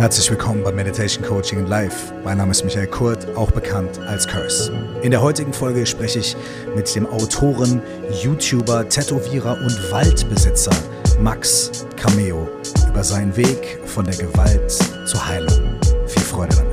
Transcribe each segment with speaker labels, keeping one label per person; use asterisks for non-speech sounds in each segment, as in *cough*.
Speaker 1: Herzlich willkommen bei Meditation Coaching in Life. Mein Name ist Michael Kurt, auch bekannt als Curse. In der heutigen Folge spreche ich mit dem Autoren, YouTuber, Tätowierer und Waldbesitzer Max Cameo über seinen Weg von der Gewalt zur Heilung. Viel Freude damit.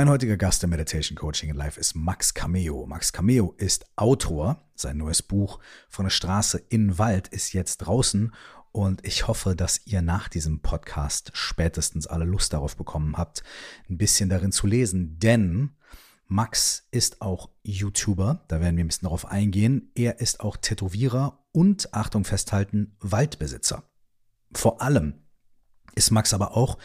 Speaker 1: Mein heutiger Gast im Meditation Coaching in Life ist Max Cameo. Max Cameo ist Autor. Sein neues Buch von der Straße in Wald ist jetzt draußen und ich hoffe, dass ihr nach diesem Podcast spätestens alle Lust darauf bekommen habt, ein bisschen darin zu lesen, denn Max ist auch YouTuber, da werden wir ein bisschen darauf eingehen. Er ist auch Tätowierer und, Achtung festhalten, Waldbesitzer. Vor allem ist Max aber auch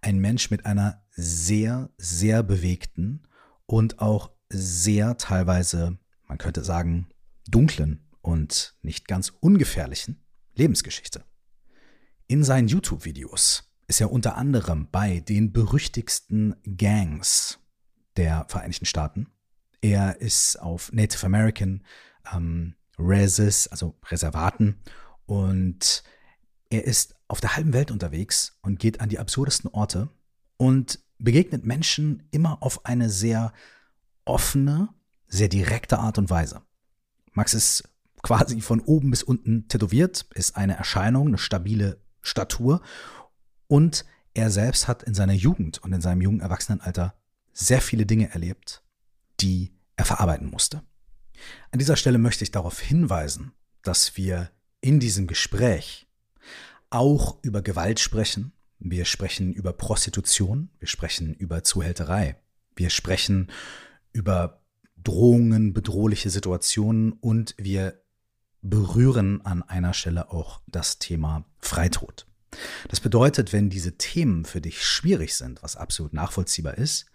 Speaker 1: ein Mensch mit einer sehr, sehr bewegten und auch sehr teilweise, man könnte sagen, dunklen und nicht ganz ungefährlichen Lebensgeschichte. In seinen YouTube-Videos ist er unter anderem bei den berüchtigsten Gangs der Vereinigten Staaten. Er ist auf Native American ähm, Reses, also Reservaten, und er ist auf der halben Welt unterwegs und geht an die absurdesten Orte und begegnet Menschen immer auf eine sehr offene, sehr direkte Art und Weise. Max ist quasi von oben bis unten tätowiert, ist eine Erscheinung, eine stabile Statur und er selbst hat in seiner Jugend und in seinem jungen Erwachsenenalter sehr viele Dinge erlebt, die er verarbeiten musste. An dieser Stelle möchte ich darauf hinweisen, dass wir in diesem Gespräch auch über Gewalt sprechen. Wir sprechen über Prostitution, wir sprechen über Zuhälterei, wir sprechen über Drohungen, bedrohliche Situationen und wir berühren an einer Stelle auch das Thema Freitod. Das bedeutet, wenn diese Themen für dich schwierig sind, was absolut nachvollziehbar ist,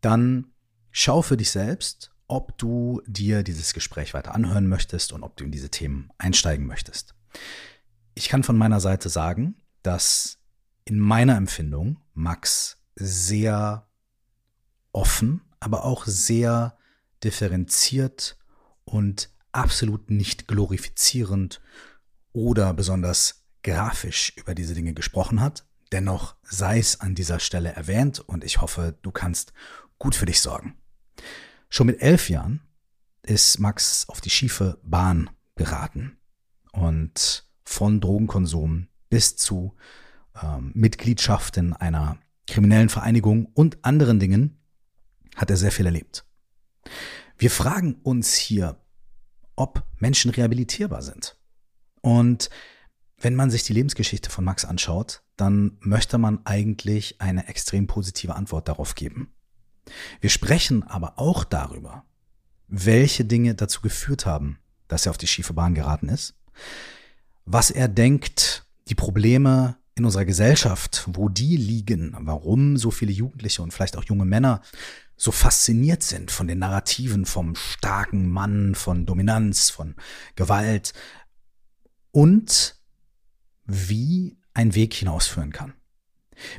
Speaker 1: dann schau für dich selbst, ob du dir dieses Gespräch weiter anhören möchtest und ob du in diese Themen einsteigen möchtest. Ich kann von meiner Seite sagen, dass in meiner Empfindung Max sehr offen, aber auch sehr differenziert und absolut nicht glorifizierend oder besonders grafisch über diese Dinge gesprochen hat. Dennoch sei es an dieser Stelle erwähnt und ich hoffe, du kannst gut für dich sorgen. Schon mit elf Jahren ist Max auf die schiefe Bahn geraten und von Drogenkonsum bis zu ähm, Mitgliedschaft in einer kriminellen Vereinigung und anderen Dingen hat er sehr viel erlebt. Wir fragen uns hier, ob Menschen rehabilitierbar sind. Und wenn man sich die Lebensgeschichte von Max anschaut, dann möchte man eigentlich eine extrem positive Antwort darauf geben. Wir sprechen aber auch darüber, welche Dinge dazu geführt haben, dass er auf die schiefe Bahn geraten ist, was er denkt, die Probleme in unserer Gesellschaft, wo die liegen, warum so viele Jugendliche und vielleicht auch junge Männer so fasziniert sind von den Narrativen vom starken Mann, von Dominanz, von Gewalt und wie ein Weg hinausführen kann.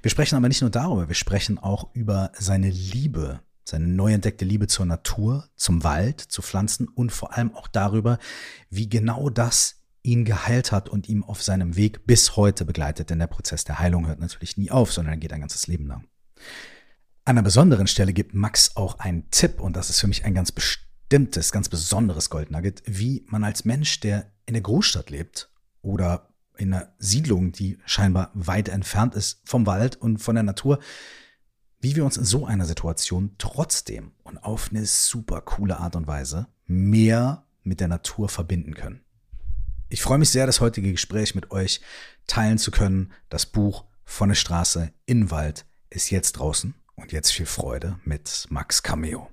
Speaker 1: Wir sprechen aber nicht nur darüber, wir sprechen auch über seine Liebe, seine neu entdeckte Liebe zur Natur, zum Wald, zu Pflanzen und vor allem auch darüber, wie genau das ihn geheilt hat und ihm auf seinem Weg bis heute begleitet. Denn der Prozess der Heilung hört natürlich nie auf, sondern geht ein ganzes Leben lang. An einer besonderen Stelle gibt Max auch einen Tipp und das ist für mich ein ganz bestimmtes, ganz besonderes Goldnugget, wie man als Mensch, der in der Großstadt lebt oder in einer Siedlung, die scheinbar weit entfernt ist vom Wald und von der Natur, wie wir uns in so einer Situation trotzdem und auf eine super coole Art und Weise mehr mit der Natur verbinden können. Ich freue mich sehr, das heutige Gespräch mit euch teilen zu können. Das Buch von der Straße in Wald ist jetzt draußen und jetzt viel Freude mit Max Cameo.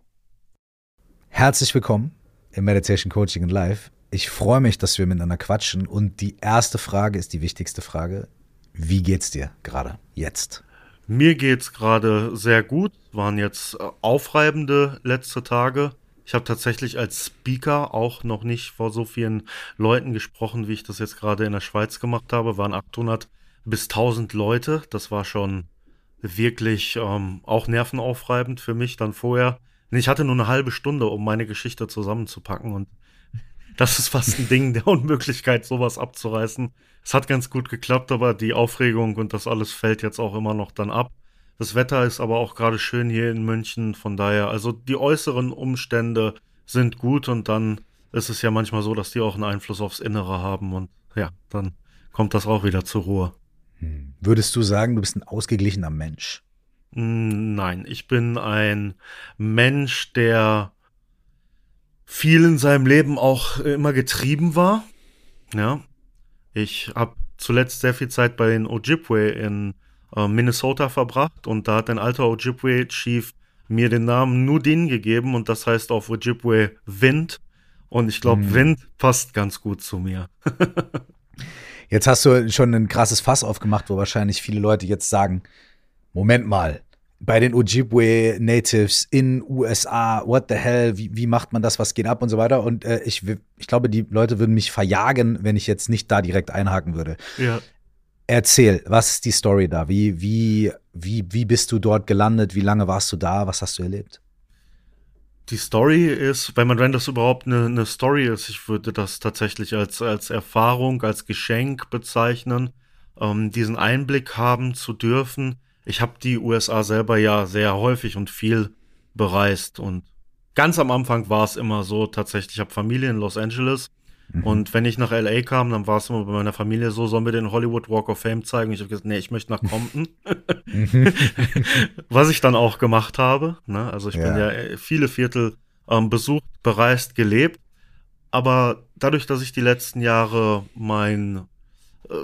Speaker 1: Herzlich willkommen im Meditation Coaching in Live. Ich freue mich, dass wir miteinander quatschen und die erste Frage ist die wichtigste Frage. Wie geht's dir gerade jetzt?
Speaker 2: Mir geht's gerade sehr gut. Waren jetzt aufreibende letzte Tage. Ich habe tatsächlich als Speaker auch noch nicht vor so vielen Leuten gesprochen, wie ich das jetzt gerade in der Schweiz gemacht habe. Waren 800 bis 1000 Leute. Das war schon wirklich ähm, auch nervenaufreibend für mich dann vorher. Ich hatte nur eine halbe Stunde, um meine Geschichte zusammenzupacken und *laughs* das ist fast ein Ding der Unmöglichkeit, sowas abzureißen. Es hat ganz gut geklappt, aber die Aufregung und das alles fällt jetzt auch immer noch dann ab. Das Wetter ist aber auch gerade schön hier in München, von daher, also die äußeren Umstände sind gut und dann ist es ja manchmal so, dass die auch einen Einfluss aufs Innere haben und ja, dann kommt das auch wieder zur Ruhe.
Speaker 1: Hm. Würdest du sagen, du bist ein ausgeglichener Mensch?
Speaker 2: Hm, nein, ich bin ein Mensch, der viel in seinem Leben auch immer getrieben war. Ja, ich habe zuletzt sehr viel Zeit bei den Ojibwe in äh, Minnesota verbracht und da hat ein alter Ojibwe Chief mir den Namen Nudin gegeben und das heißt auf Ojibwe Wind. Und ich glaube, hm. Wind passt ganz gut zu mir. *laughs*
Speaker 1: jetzt hast du schon ein krasses Fass aufgemacht, wo wahrscheinlich viele Leute jetzt sagen, Moment mal, bei den Ojibwe Natives in USA, what the hell, wie, wie macht man das, was geht ab und so weiter. Und äh, ich, ich glaube, die Leute würden mich verjagen, wenn ich jetzt nicht da direkt einhaken würde.
Speaker 2: Ja.
Speaker 1: Erzähl, was ist die Story da? Wie, wie, wie, wie bist du dort gelandet? Wie lange warst du da? Was hast du erlebt?
Speaker 2: Die Story ist, wenn man, wenn das überhaupt eine, eine Story ist, ich würde das tatsächlich als, als Erfahrung, als Geschenk bezeichnen, ähm, diesen Einblick haben zu dürfen. Ich habe die USA selber ja sehr häufig und viel bereist und ganz am Anfang war es immer so, tatsächlich, ich habe Familie in Los Angeles Mhm. Und wenn ich nach LA kam, dann war es immer bei meiner Familie so, sollen wir den Hollywood Walk of Fame zeigen? Ich habe gesagt, nee, ich möchte nach Compton. Mhm. *laughs* Was ich dann auch gemacht habe. Ne? Also ich ja. bin ja äh, viele Viertel ähm, besucht, bereist, gelebt. Aber dadurch, dass ich die letzten Jahre mein äh,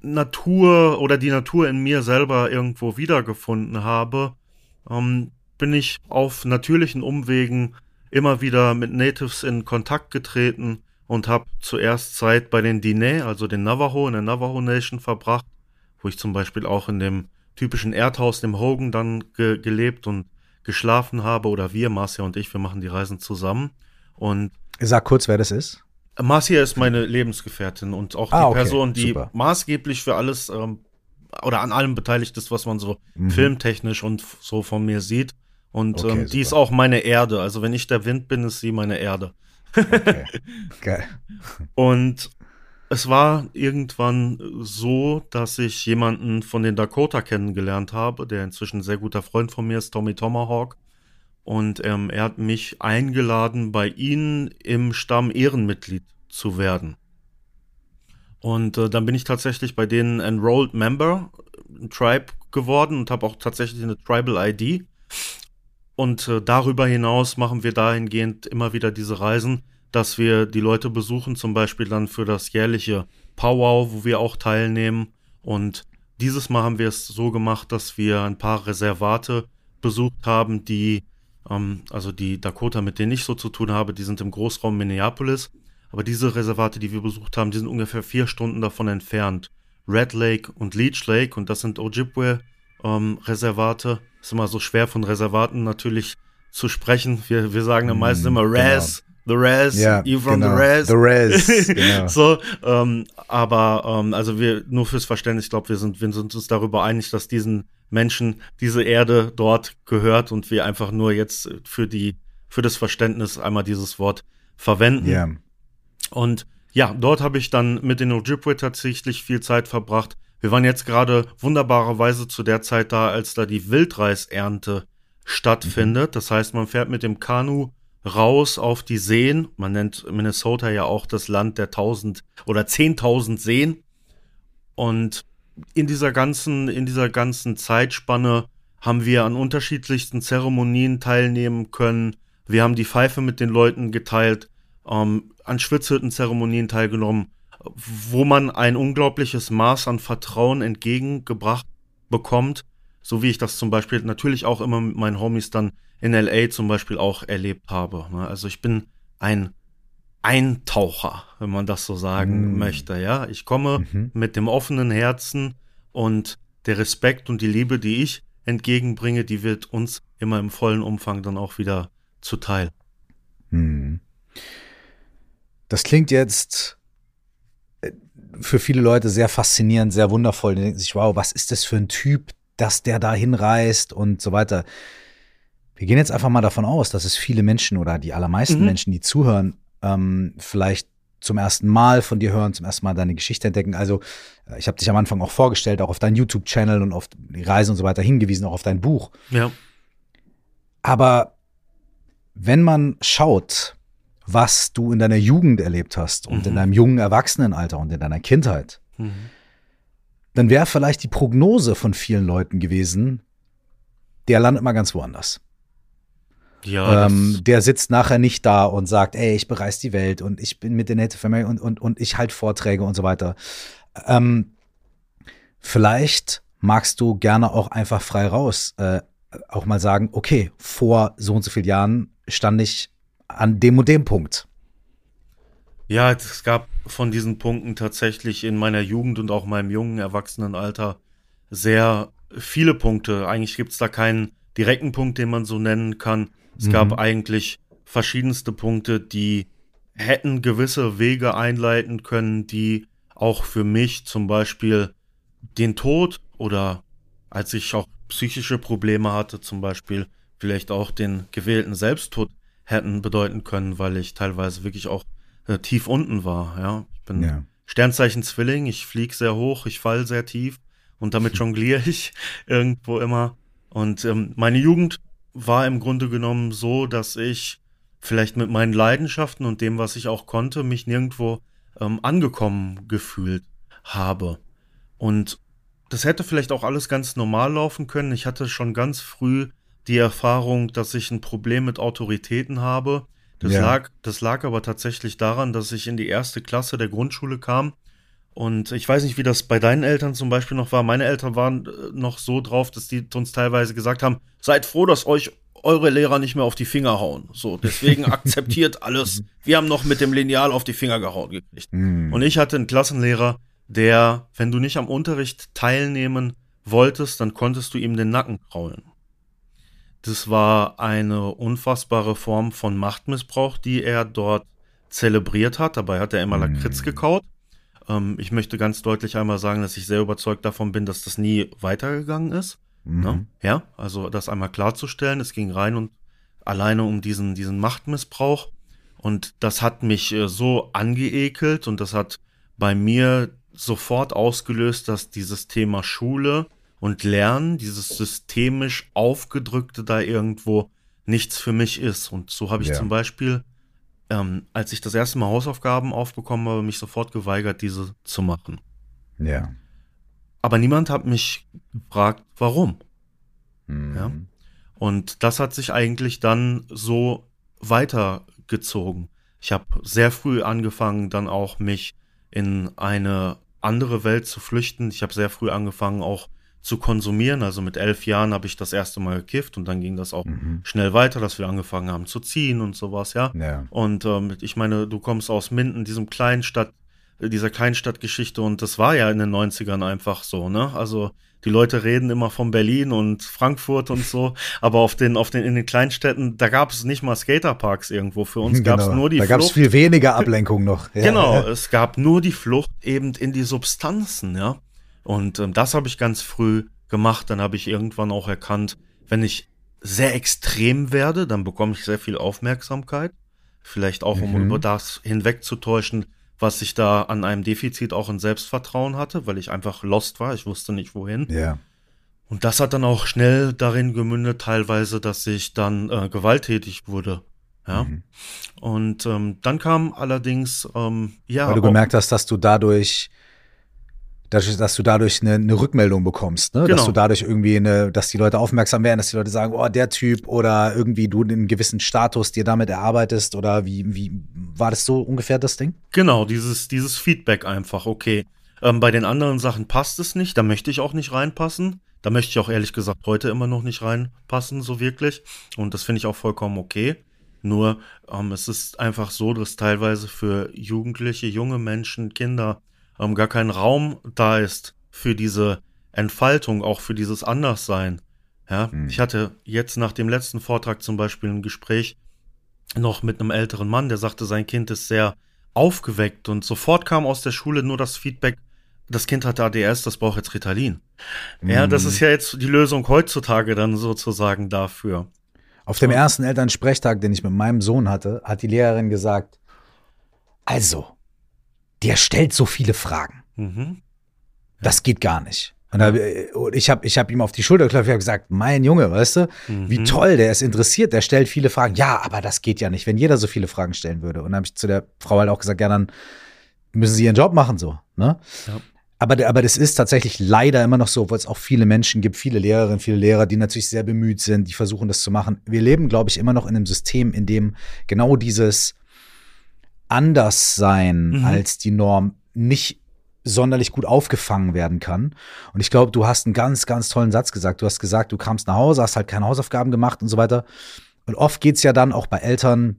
Speaker 2: Natur oder die Natur in mir selber irgendwo wiedergefunden habe, ähm, bin ich auf natürlichen Umwegen immer wieder mit Natives in Kontakt getreten und habe zuerst Zeit bei den Diné, also den Navajo, in der Navajo Nation verbracht, wo ich zum Beispiel auch in dem typischen Erdhaus, dem Hogan, dann ge gelebt und geschlafen habe. Oder wir, Marcia und ich, wir machen die Reisen zusammen. Und
Speaker 1: Sag kurz, wer das ist.
Speaker 2: Marcia ist meine Lebensgefährtin und auch ah, die okay. Person, die Super. maßgeblich für alles ähm, oder an allem beteiligt ist, was man so mhm. filmtechnisch und so von mir sieht. Und okay, ähm, die ist auch meine Erde. Also wenn ich der Wind bin, ist sie meine Erde. Okay. *laughs* Geil. Und es war irgendwann so, dass ich jemanden von den Dakota kennengelernt habe, der inzwischen ein sehr guter Freund von mir ist, Tommy Tomahawk. Und ähm, er hat mich eingeladen, bei ihnen im Stamm Ehrenmitglied zu werden. Und äh, dann bin ich tatsächlich bei denen Enrolled Member, ein Tribe geworden und habe auch tatsächlich eine Tribal ID. Und äh, darüber hinaus machen wir dahingehend immer wieder diese Reisen, dass wir die Leute besuchen, zum Beispiel dann für das jährliche Powwow, wo wir auch teilnehmen. Und dieses Mal haben wir es so gemacht, dass wir ein paar Reservate besucht haben, die, ähm, also die Dakota, mit denen ich so zu tun habe, die sind im Großraum Minneapolis. Aber diese Reservate, die wir besucht haben, die sind ungefähr vier Stunden davon entfernt. Red Lake und Leech Lake und das sind Ojibwe ähm. Ist immer so schwer von Reservaten natürlich zu sprechen. Wir, wir sagen dann meistens immer Res, genau. the Res, ja, you from genau. the Res.
Speaker 1: The Res, genau.
Speaker 2: so, ähm, aber ähm, also wir, nur fürs Verständnis, ich glaube, wir sind, wir sind uns darüber einig, dass diesen Menschen diese Erde dort gehört und wir einfach nur jetzt für die, für das Verständnis einmal dieses Wort verwenden. Ja. Und ja, dort habe ich dann mit den Ojibwe tatsächlich viel Zeit verbracht. Wir waren jetzt gerade wunderbarerweise zu der Zeit da, als da die Wildreisernte stattfindet. Das heißt, man fährt mit dem Kanu raus auf die Seen. Man nennt Minnesota ja auch das Land der tausend oder zehntausend Seen. Und in dieser ganzen, in dieser ganzen Zeitspanne haben wir an unterschiedlichsten Zeremonien teilnehmen können. Wir haben die Pfeife mit den Leuten geteilt, ähm, an Schwitzhütten-Zeremonien teilgenommen wo man ein unglaubliches Maß an Vertrauen entgegengebracht bekommt, so wie ich das zum Beispiel natürlich auch immer mit meinen Homies dann in LA zum Beispiel auch erlebt habe. Ne? Also ich bin ein Eintaucher, wenn man das so sagen mm. möchte. Ja, ich komme mhm. mit dem offenen Herzen und der Respekt und die Liebe, die ich entgegenbringe, die wird uns immer im vollen Umfang dann auch wieder zuteil.
Speaker 1: Mhm. Das klingt jetzt für viele Leute sehr faszinierend, sehr wundervoll. Die denken sich, wow, was ist das für ein Typ, dass der da hinreist und so weiter. Wir gehen jetzt einfach mal davon aus, dass es viele Menschen oder die allermeisten mhm. Menschen, die zuhören, ähm, vielleicht zum ersten Mal von dir hören, zum ersten Mal deine Geschichte entdecken. Also äh, ich habe dich am Anfang auch vorgestellt, auch auf deinen YouTube-Channel und auf die Reise und so weiter hingewiesen, auch auf dein Buch.
Speaker 2: Ja.
Speaker 1: Aber wenn man schaut, was du in deiner Jugend erlebt hast und mhm. in deinem jungen Erwachsenenalter und in deiner Kindheit, mhm. dann wäre vielleicht die Prognose von vielen Leuten gewesen, der landet mal ganz woanders.
Speaker 2: Ja,
Speaker 1: ähm, der sitzt nachher nicht da und sagt, ey, ich bereise die Welt und ich bin mit der Native Family und, und, und ich halte Vorträge und so weiter. Ähm, vielleicht magst du gerne auch einfach frei raus äh, auch mal sagen, okay, vor so und so vielen Jahren stand ich an dem und dem Punkt.
Speaker 2: Ja, es gab von diesen Punkten tatsächlich in meiner Jugend und auch meinem jungen Erwachsenenalter sehr viele Punkte. Eigentlich gibt es da keinen direkten Punkt, den man so nennen kann. Es mhm. gab eigentlich verschiedenste Punkte, die hätten gewisse Wege einleiten können, die auch für mich zum Beispiel den Tod oder als ich auch psychische Probleme hatte, zum Beispiel vielleicht auch den gewählten Selbsttod hätten bedeuten können, weil ich teilweise wirklich auch äh, tief unten war. Ja, ich bin ja. Sternzeichen Zwilling, ich fliege sehr hoch, ich fall sehr tief und damit *laughs* jongliere ich irgendwo immer. Und ähm, meine Jugend war im Grunde genommen so, dass ich vielleicht mit meinen Leidenschaften und dem, was ich auch konnte, mich nirgendwo ähm, angekommen gefühlt habe. Und das hätte vielleicht auch alles ganz normal laufen können. Ich hatte schon ganz früh die Erfahrung, dass ich ein Problem mit Autoritäten habe. Das, ja. lag, das lag aber tatsächlich daran, dass ich in die erste Klasse der Grundschule kam. Und ich weiß nicht, wie das bei deinen Eltern zum Beispiel noch war. Meine Eltern waren äh, noch so drauf, dass die uns teilweise gesagt haben, seid froh, dass euch eure Lehrer nicht mehr auf die Finger hauen. So, deswegen *laughs* akzeptiert alles. Wir haben noch mit dem Lineal auf die Finger gehauen gekriegt. Mm. Und ich hatte einen Klassenlehrer, der, wenn du nicht am Unterricht teilnehmen wolltest, dann konntest du ihm den Nacken kraulen. Das war eine unfassbare Form von Machtmissbrauch, die er dort zelebriert hat. Dabei hat er immer Lakritz mm. gekaut. Ähm, ich möchte ganz deutlich einmal sagen, dass ich sehr überzeugt davon bin, dass das nie weitergegangen ist. Mhm. Ne? Ja, also das einmal klarzustellen. Es ging rein und alleine um diesen, diesen Machtmissbrauch. Und das hat mich äh, so angeekelt und das hat bei mir sofort ausgelöst, dass dieses Thema Schule und Lernen, dieses systemisch aufgedrückte da irgendwo nichts für mich ist. Und so habe ich ja. zum Beispiel, ähm, als ich das erste Mal Hausaufgaben aufbekommen habe, mich sofort geweigert, diese zu machen.
Speaker 1: Ja.
Speaker 2: Aber niemand hat mich gefragt, warum.
Speaker 1: Mhm.
Speaker 2: Ja. Und das hat sich eigentlich dann so weitergezogen. Ich habe sehr früh angefangen, dann auch mich in eine andere Welt zu flüchten. Ich habe sehr früh angefangen, auch zu konsumieren. Also mit elf Jahren habe ich das erste Mal gekifft und dann ging das auch mhm. schnell weiter, dass wir angefangen haben zu ziehen und sowas, ja.
Speaker 1: ja.
Speaker 2: Und ähm, ich meine, du kommst aus Minden, diesem kleinen Stadt, dieser Kleinstadtgeschichte und das war ja in den 90ern einfach so, ne? Also die Leute reden immer von Berlin und Frankfurt und so, *laughs* aber auf den, auf den, in den Kleinstädten, da gab es nicht mal Skaterparks irgendwo. Für uns genau. gab es nur die
Speaker 1: da Flucht. Da gab es viel weniger Ablenkung noch. *laughs*
Speaker 2: Ja. Genau, es gab nur die Flucht eben in die Substanzen, ja. Und ähm, das habe ich ganz früh gemacht. Dann habe ich irgendwann auch erkannt, wenn ich sehr extrem werde, dann bekomme ich sehr viel Aufmerksamkeit. Vielleicht auch, um mhm. über das hinwegzutäuschen, was ich da an einem Defizit auch in Selbstvertrauen hatte, weil ich einfach lost war. Ich wusste nicht wohin.
Speaker 1: Ja.
Speaker 2: Und das hat dann auch schnell darin gemündet, teilweise, dass ich dann äh, gewalttätig wurde. Ja. Mhm. Und ähm, dann kam allerdings, ähm, ja.
Speaker 1: Weil du gemerkt hast, dass du dadurch dass, dass du dadurch eine, eine Rückmeldung bekommst, ne? Genau. dass du dadurch irgendwie eine, dass die Leute aufmerksam werden, dass die Leute sagen, oh, der Typ oder irgendwie du einen gewissen Status dir damit erarbeitest oder wie, wie war das so ungefähr das Ding?
Speaker 2: Genau, dieses, dieses Feedback einfach, okay. Ähm, bei den anderen Sachen passt es nicht, da möchte ich auch nicht reinpassen. Da möchte ich auch ehrlich gesagt heute immer noch nicht reinpassen, so wirklich. Und das finde ich auch vollkommen okay. Nur ähm, es ist einfach so, dass teilweise für Jugendliche, junge Menschen, Kinder ähm, gar kein Raum da ist für diese Entfaltung, auch für dieses Anderssein. Ja, mhm. ich hatte jetzt nach dem letzten Vortrag zum Beispiel ein Gespräch noch mit einem älteren Mann, der sagte, sein Kind ist sehr aufgeweckt und sofort kam aus der Schule nur das Feedback, das Kind hat ADS, das braucht jetzt Ritalin. Mhm. Ja, das ist ja jetzt die Lösung heutzutage dann sozusagen dafür.
Speaker 1: Auf dem ersten Elternsprechtag, den ich mit meinem Sohn hatte, hat die Lehrerin gesagt, also, der stellt so viele Fragen. Mhm. Das geht gar nicht. Und, da, und ich habe ich hab ihm auf die Schulter geklopft, ich habe gesagt, mein Junge, weißt du, mhm. wie toll, der ist interessiert, der stellt viele Fragen. Ja, aber das geht ja nicht, wenn jeder so viele Fragen stellen würde. Und dann habe ich zu der Frau halt auch gesagt, ja, dann müssen sie ihren Job machen so. Ne? Ja. Aber, aber das ist tatsächlich leider immer noch so, obwohl es auch viele Menschen gibt, viele Lehrerinnen, viele Lehrer, die natürlich sehr bemüht sind, die versuchen das zu machen. Wir leben, glaube ich, immer noch in einem System, in dem genau dieses Anderssein mhm. als die Norm nicht sonderlich gut aufgefangen werden kann. Und ich glaube, du hast einen ganz, ganz tollen Satz gesagt. Du hast gesagt, du kamst nach Hause, hast halt keine Hausaufgaben gemacht und so weiter. Und oft geht es ja dann auch bei Eltern,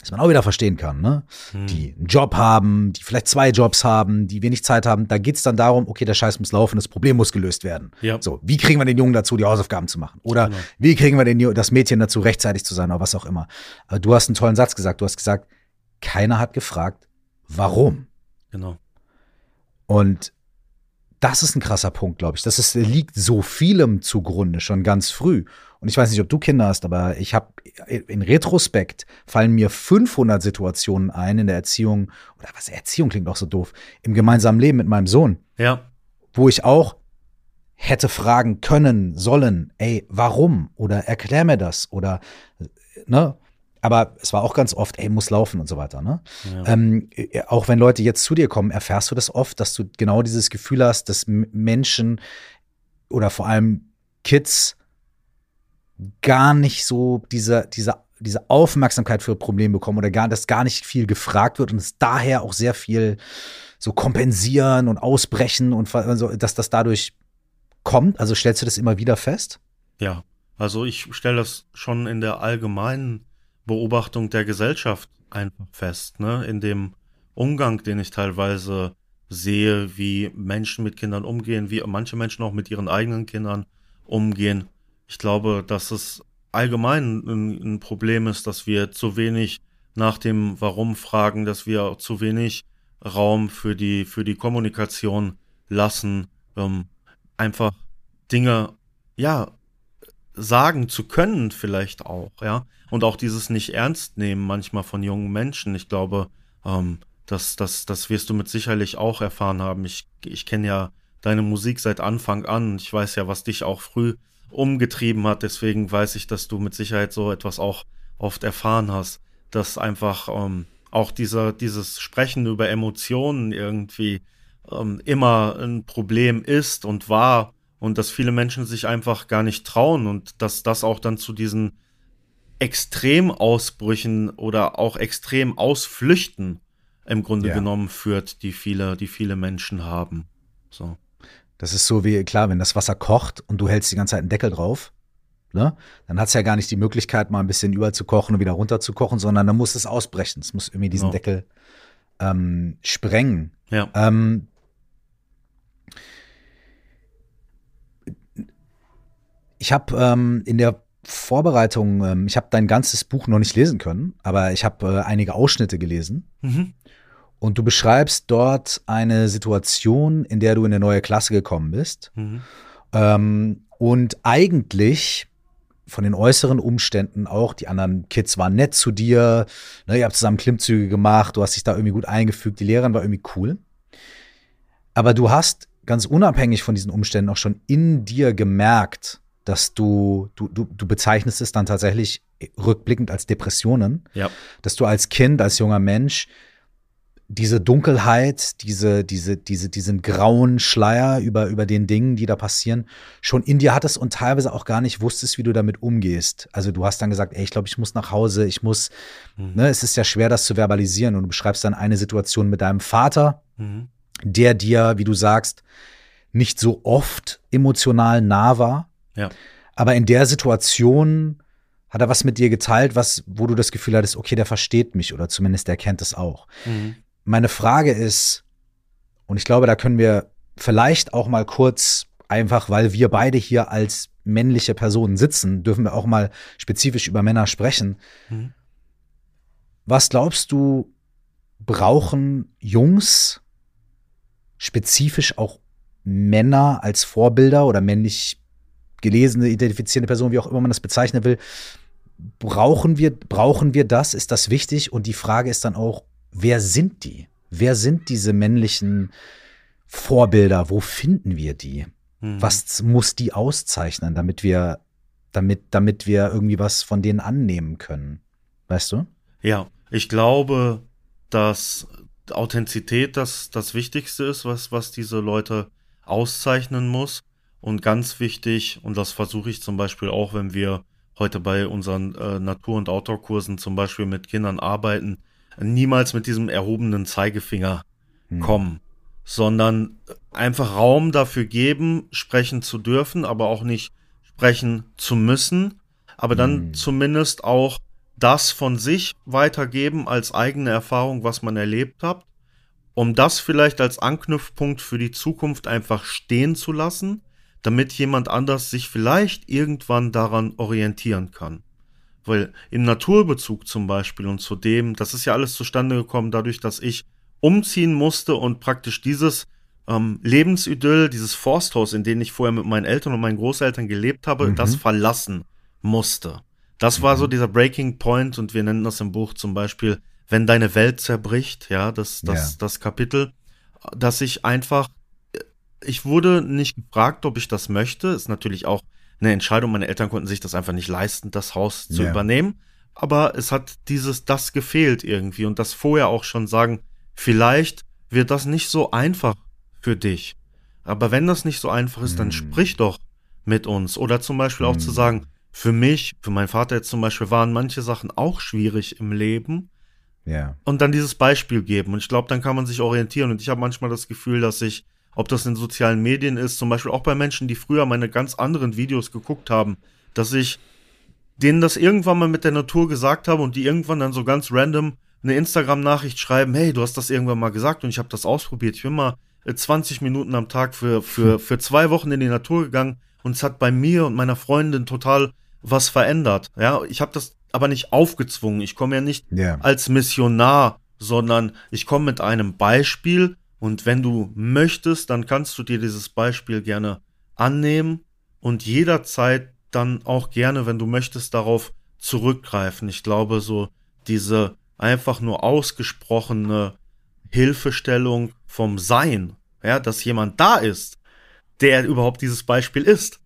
Speaker 1: dass man auch wieder verstehen kann, ne? Hm. Die einen Job haben, die vielleicht zwei Jobs haben, die wenig Zeit haben. Da geht es dann darum, okay, der Scheiß muss laufen, das Problem muss gelöst werden. Ja. So, wie kriegen wir den Jungen dazu, die Hausaufgaben zu machen? Oder genau. wie kriegen wir den, das Mädchen dazu, rechtzeitig zu sein oder was auch immer? Aber du hast einen tollen Satz gesagt. Du hast gesagt, keiner hat gefragt, warum.
Speaker 2: Genau.
Speaker 1: Und das ist ein krasser Punkt, glaube ich. Das ist, liegt so vielem zugrunde, schon ganz früh. Und ich weiß nicht, ob du Kinder hast, aber ich habe in Retrospekt fallen mir 500 Situationen ein in der Erziehung, oder was, Erziehung klingt auch so doof, im gemeinsamen Leben mit meinem Sohn.
Speaker 2: Ja.
Speaker 1: Wo ich auch hätte fragen können, sollen, ey, warum? Oder erklär mir das? Oder, ne? Aber es war auch ganz oft, ey, muss laufen und so weiter. Ne? Ja. Ähm, äh, auch wenn Leute jetzt zu dir kommen, erfährst du das oft, dass du genau dieses Gefühl hast, dass Menschen oder vor allem Kids gar nicht so diese, diese, diese Aufmerksamkeit für Probleme bekommen oder gar, dass gar nicht viel gefragt wird und es daher auch sehr viel so kompensieren und ausbrechen und also, dass das dadurch kommt. Also stellst du das immer wieder fest?
Speaker 2: Ja, also ich stelle das schon in der allgemeinen Beobachtung der Gesellschaft einfach fest, ne? In dem Umgang, den ich teilweise sehe, wie Menschen mit Kindern umgehen, wie manche Menschen auch mit ihren eigenen Kindern umgehen. Ich glaube, dass es allgemein ein, ein Problem ist, dass wir zu wenig nach dem Warum fragen, dass wir zu wenig Raum für die, für die Kommunikation lassen, ähm, einfach Dinge, ja, sagen zu können, vielleicht auch, ja. Und auch dieses nicht ernst nehmen manchmal von jungen Menschen. Ich glaube, ähm, das, das, das wirst du mit sicherlich auch erfahren haben. Ich, ich kenne ja deine Musik seit Anfang an. Ich weiß ja, was dich auch früh umgetrieben hat. Deswegen weiß ich, dass du mit Sicherheit so etwas auch oft erfahren hast, dass einfach ähm, auch dieser, dieses Sprechen über Emotionen irgendwie ähm, immer ein Problem ist und war und dass viele Menschen sich einfach gar nicht trauen und dass das auch dann zu diesen Extremausbrüchen oder auch extrem Ausflüchten im Grunde ja. genommen führt, die viele, die viele Menschen haben. So.
Speaker 1: Das ist so wie, klar, wenn das Wasser kocht und du hältst die ganze Zeit einen Deckel drauf, ne, dann hat es ja gar nicht die Möglichkeit, mal ein bisschen über zu kochen und wieder runter zu kochen, sondern dann muss es ausbrechen. Es muss irgendwie diesen genau. Deckel ähm, sprengen.
Speaker 2: Ja.
Speaker 1: Ähm, Ich habe ähm, in der Vorbereitung, ähm, ich habe dein ganzes Buch noch nicht lesen können, aber ich habe äh, einige Ausschnitte gelesen. Mhm. Und du beschreibst dort eine Situation, in der du in eine neue Klasse gekommen bist. Mhm. Ähm, und eigentlich von den äußeren Umständen auch, die anderen Kids waren nett zu dir, ne, ihr habt zusammen Klimmzüge gemacht, du hast dich da irgendwie gut eingefügt, die Lehrerin war irgendwie cool. Aber du hast ganz unabhängig von diesen Umständen auch schon in dir gemerkt, dass du, du, du, du bezeichnest es dann tatsächlich rückblickend als Depressionen,
Speaker 2: ja.
Speaker 1: dass du als Kind, als junger Mensch diese Dunkelheit, diese, diese, diese, diesen grauen Schleier über, über den Dingen, die da passieren, schon in dir hattest und teilweise auch gar nicht wusstest, wie du damit umgehst. Also du hast dann gesagt, ey, ich glaube, ich muss nach Hause, ich muss, mhm. ne, es ist ja schwer, das zu verbalisieren und du beschreibst dann eine Situation mit deinem Vater, mhm. der dir, wie du sagst, nicht so oft emotional nah war,
Speaker 2: ja.
Speaker 1: Aber in der Situation hat er was mit dir geteilt, was, wo du das Gefühl hattest, okay, der versteht mich oder zumindest der kennt es auch. Mhm. Meine Frage ist, und ich glaube, da können wir vielleicht auch mal kurz, einfach weil wir beide hier als männliche Personen sitzen, dürfen wir auch mal spezifisch über Männer sprechen. Mhm. Was glaubst du, brauchen Jungs spezifisch auch Männer als Vorbilder oder männlich gelesene, identifizierende Personen, wie auch immer man das bezeichnen will, brauchen wir, brauchen wir das? Ist das wichtig? Und die Frage ist dann auch, wer sind die? Wer sind diese männlichen Vorbilder? Wo finden wir die? Mhm. Was muss die auszeichnen, damit wir, damit, damit wir irgendwie was von denen annehmen können? Weißt du?
Speaker 2: Ja, ich glaube, dass Authentizität das, das Wichtigste ist, was, was diese Leute auszeichnen muss. Und ganz wichtig, und das versuche ich zum Beispiel auch, wenn wir heute bei unseren äh, Natur- und Outdoor-Kursen zum Beispiel mit Kindern arbeiten, niemals mit diesem erhobenen Zeigefinger hm. kommen, sondern einfach Raum dafür geben, sprechen zu dürfen, aber auch nicht sprechen zu müssen, aber dann hm. zumindest auch das von sich weitergeben als eigene Erfahrung, was man erlebt hat, um das vielleicht als Anknüpfpunkt für die Zukunft einfach stehen zu lassen, damit jemand anders sich vielleicht irgendwann daran orientieren kann. Weil im Naturbezug zum Beispiel und zu dem, das ist ja alles zustande gekommen dadurch, dass ich umziehen musste und praktisch dieses ähm, Lebensidyll, dieses Forsthaus, in dem ich vorher mit meinen Eltern und meinen Großeltern gelebt habe, mhm. das verlassen musste. Das war so mhm. dieser Breaking Point und wir nennen das im Buch zum Beispiel, wenn deine Welt zerbricht, ja, das, das, ja. das Kapitel, dass ich einfach, ich wurde nicht gefragt, ob ich das möchte, ist natürlich auch eine Entscheidung. Meine Eltern konnten sich das einfach nicht leisten, das Haus zu ja. übernehmen. Aber es hat dieses, das gefehlt irgendwie und das vorher auch schon sagen, vielleicht wird das nicht so einfach für dich. Aber wenn das nicht so einfach ist, dann mm. sprich doch mit uns. Oder zum Beispiel auch zu sagen, für mich, für meinen Vater jetzt zum Beispiel, waren manche Sachen auch schwierig im Leben. Ja. Und dann dieses Beispiel geben. Und ich glaube, dann kann man sich orientieren. Und ich habe manchmal das Gefühl, dass ich, ob das in sozialen Medien ist, zum Beispiel auch bei Menschen, die früher meine ganz anderen Videos geguckt haben, dass ich denen das irgendwann mal mit der Natur gesagt habe und die irgendwann dann so ganz random eine Instagram-Nachricht schreiben, hey, du hast das irgendwann mal gesagt und ich habe das ausprobiert. Ich bin mal 20 äh, Minuten am Tag für, für, für zwei Wochen in die Natur gegangen und es hat bei mir und meiner Freundin total was verändert. Ja, ich habe das aber nicht aufgezwungen. Ich komme ja nicht yeah. als Missionar, sondern ich komme mit einem Beispiel und wenn du möchtest, dann kannst du dir dieses Beispiel gerne annehmen und jederzeit dann auch gerne, wenn du möchtest, darauf zurückgreifen. Ich glaube, so diese einfach nur ausgesprochene Hilfestellung vom Sein, ja, dass jemand da ist, der überhaupt dieses Beispiel ist.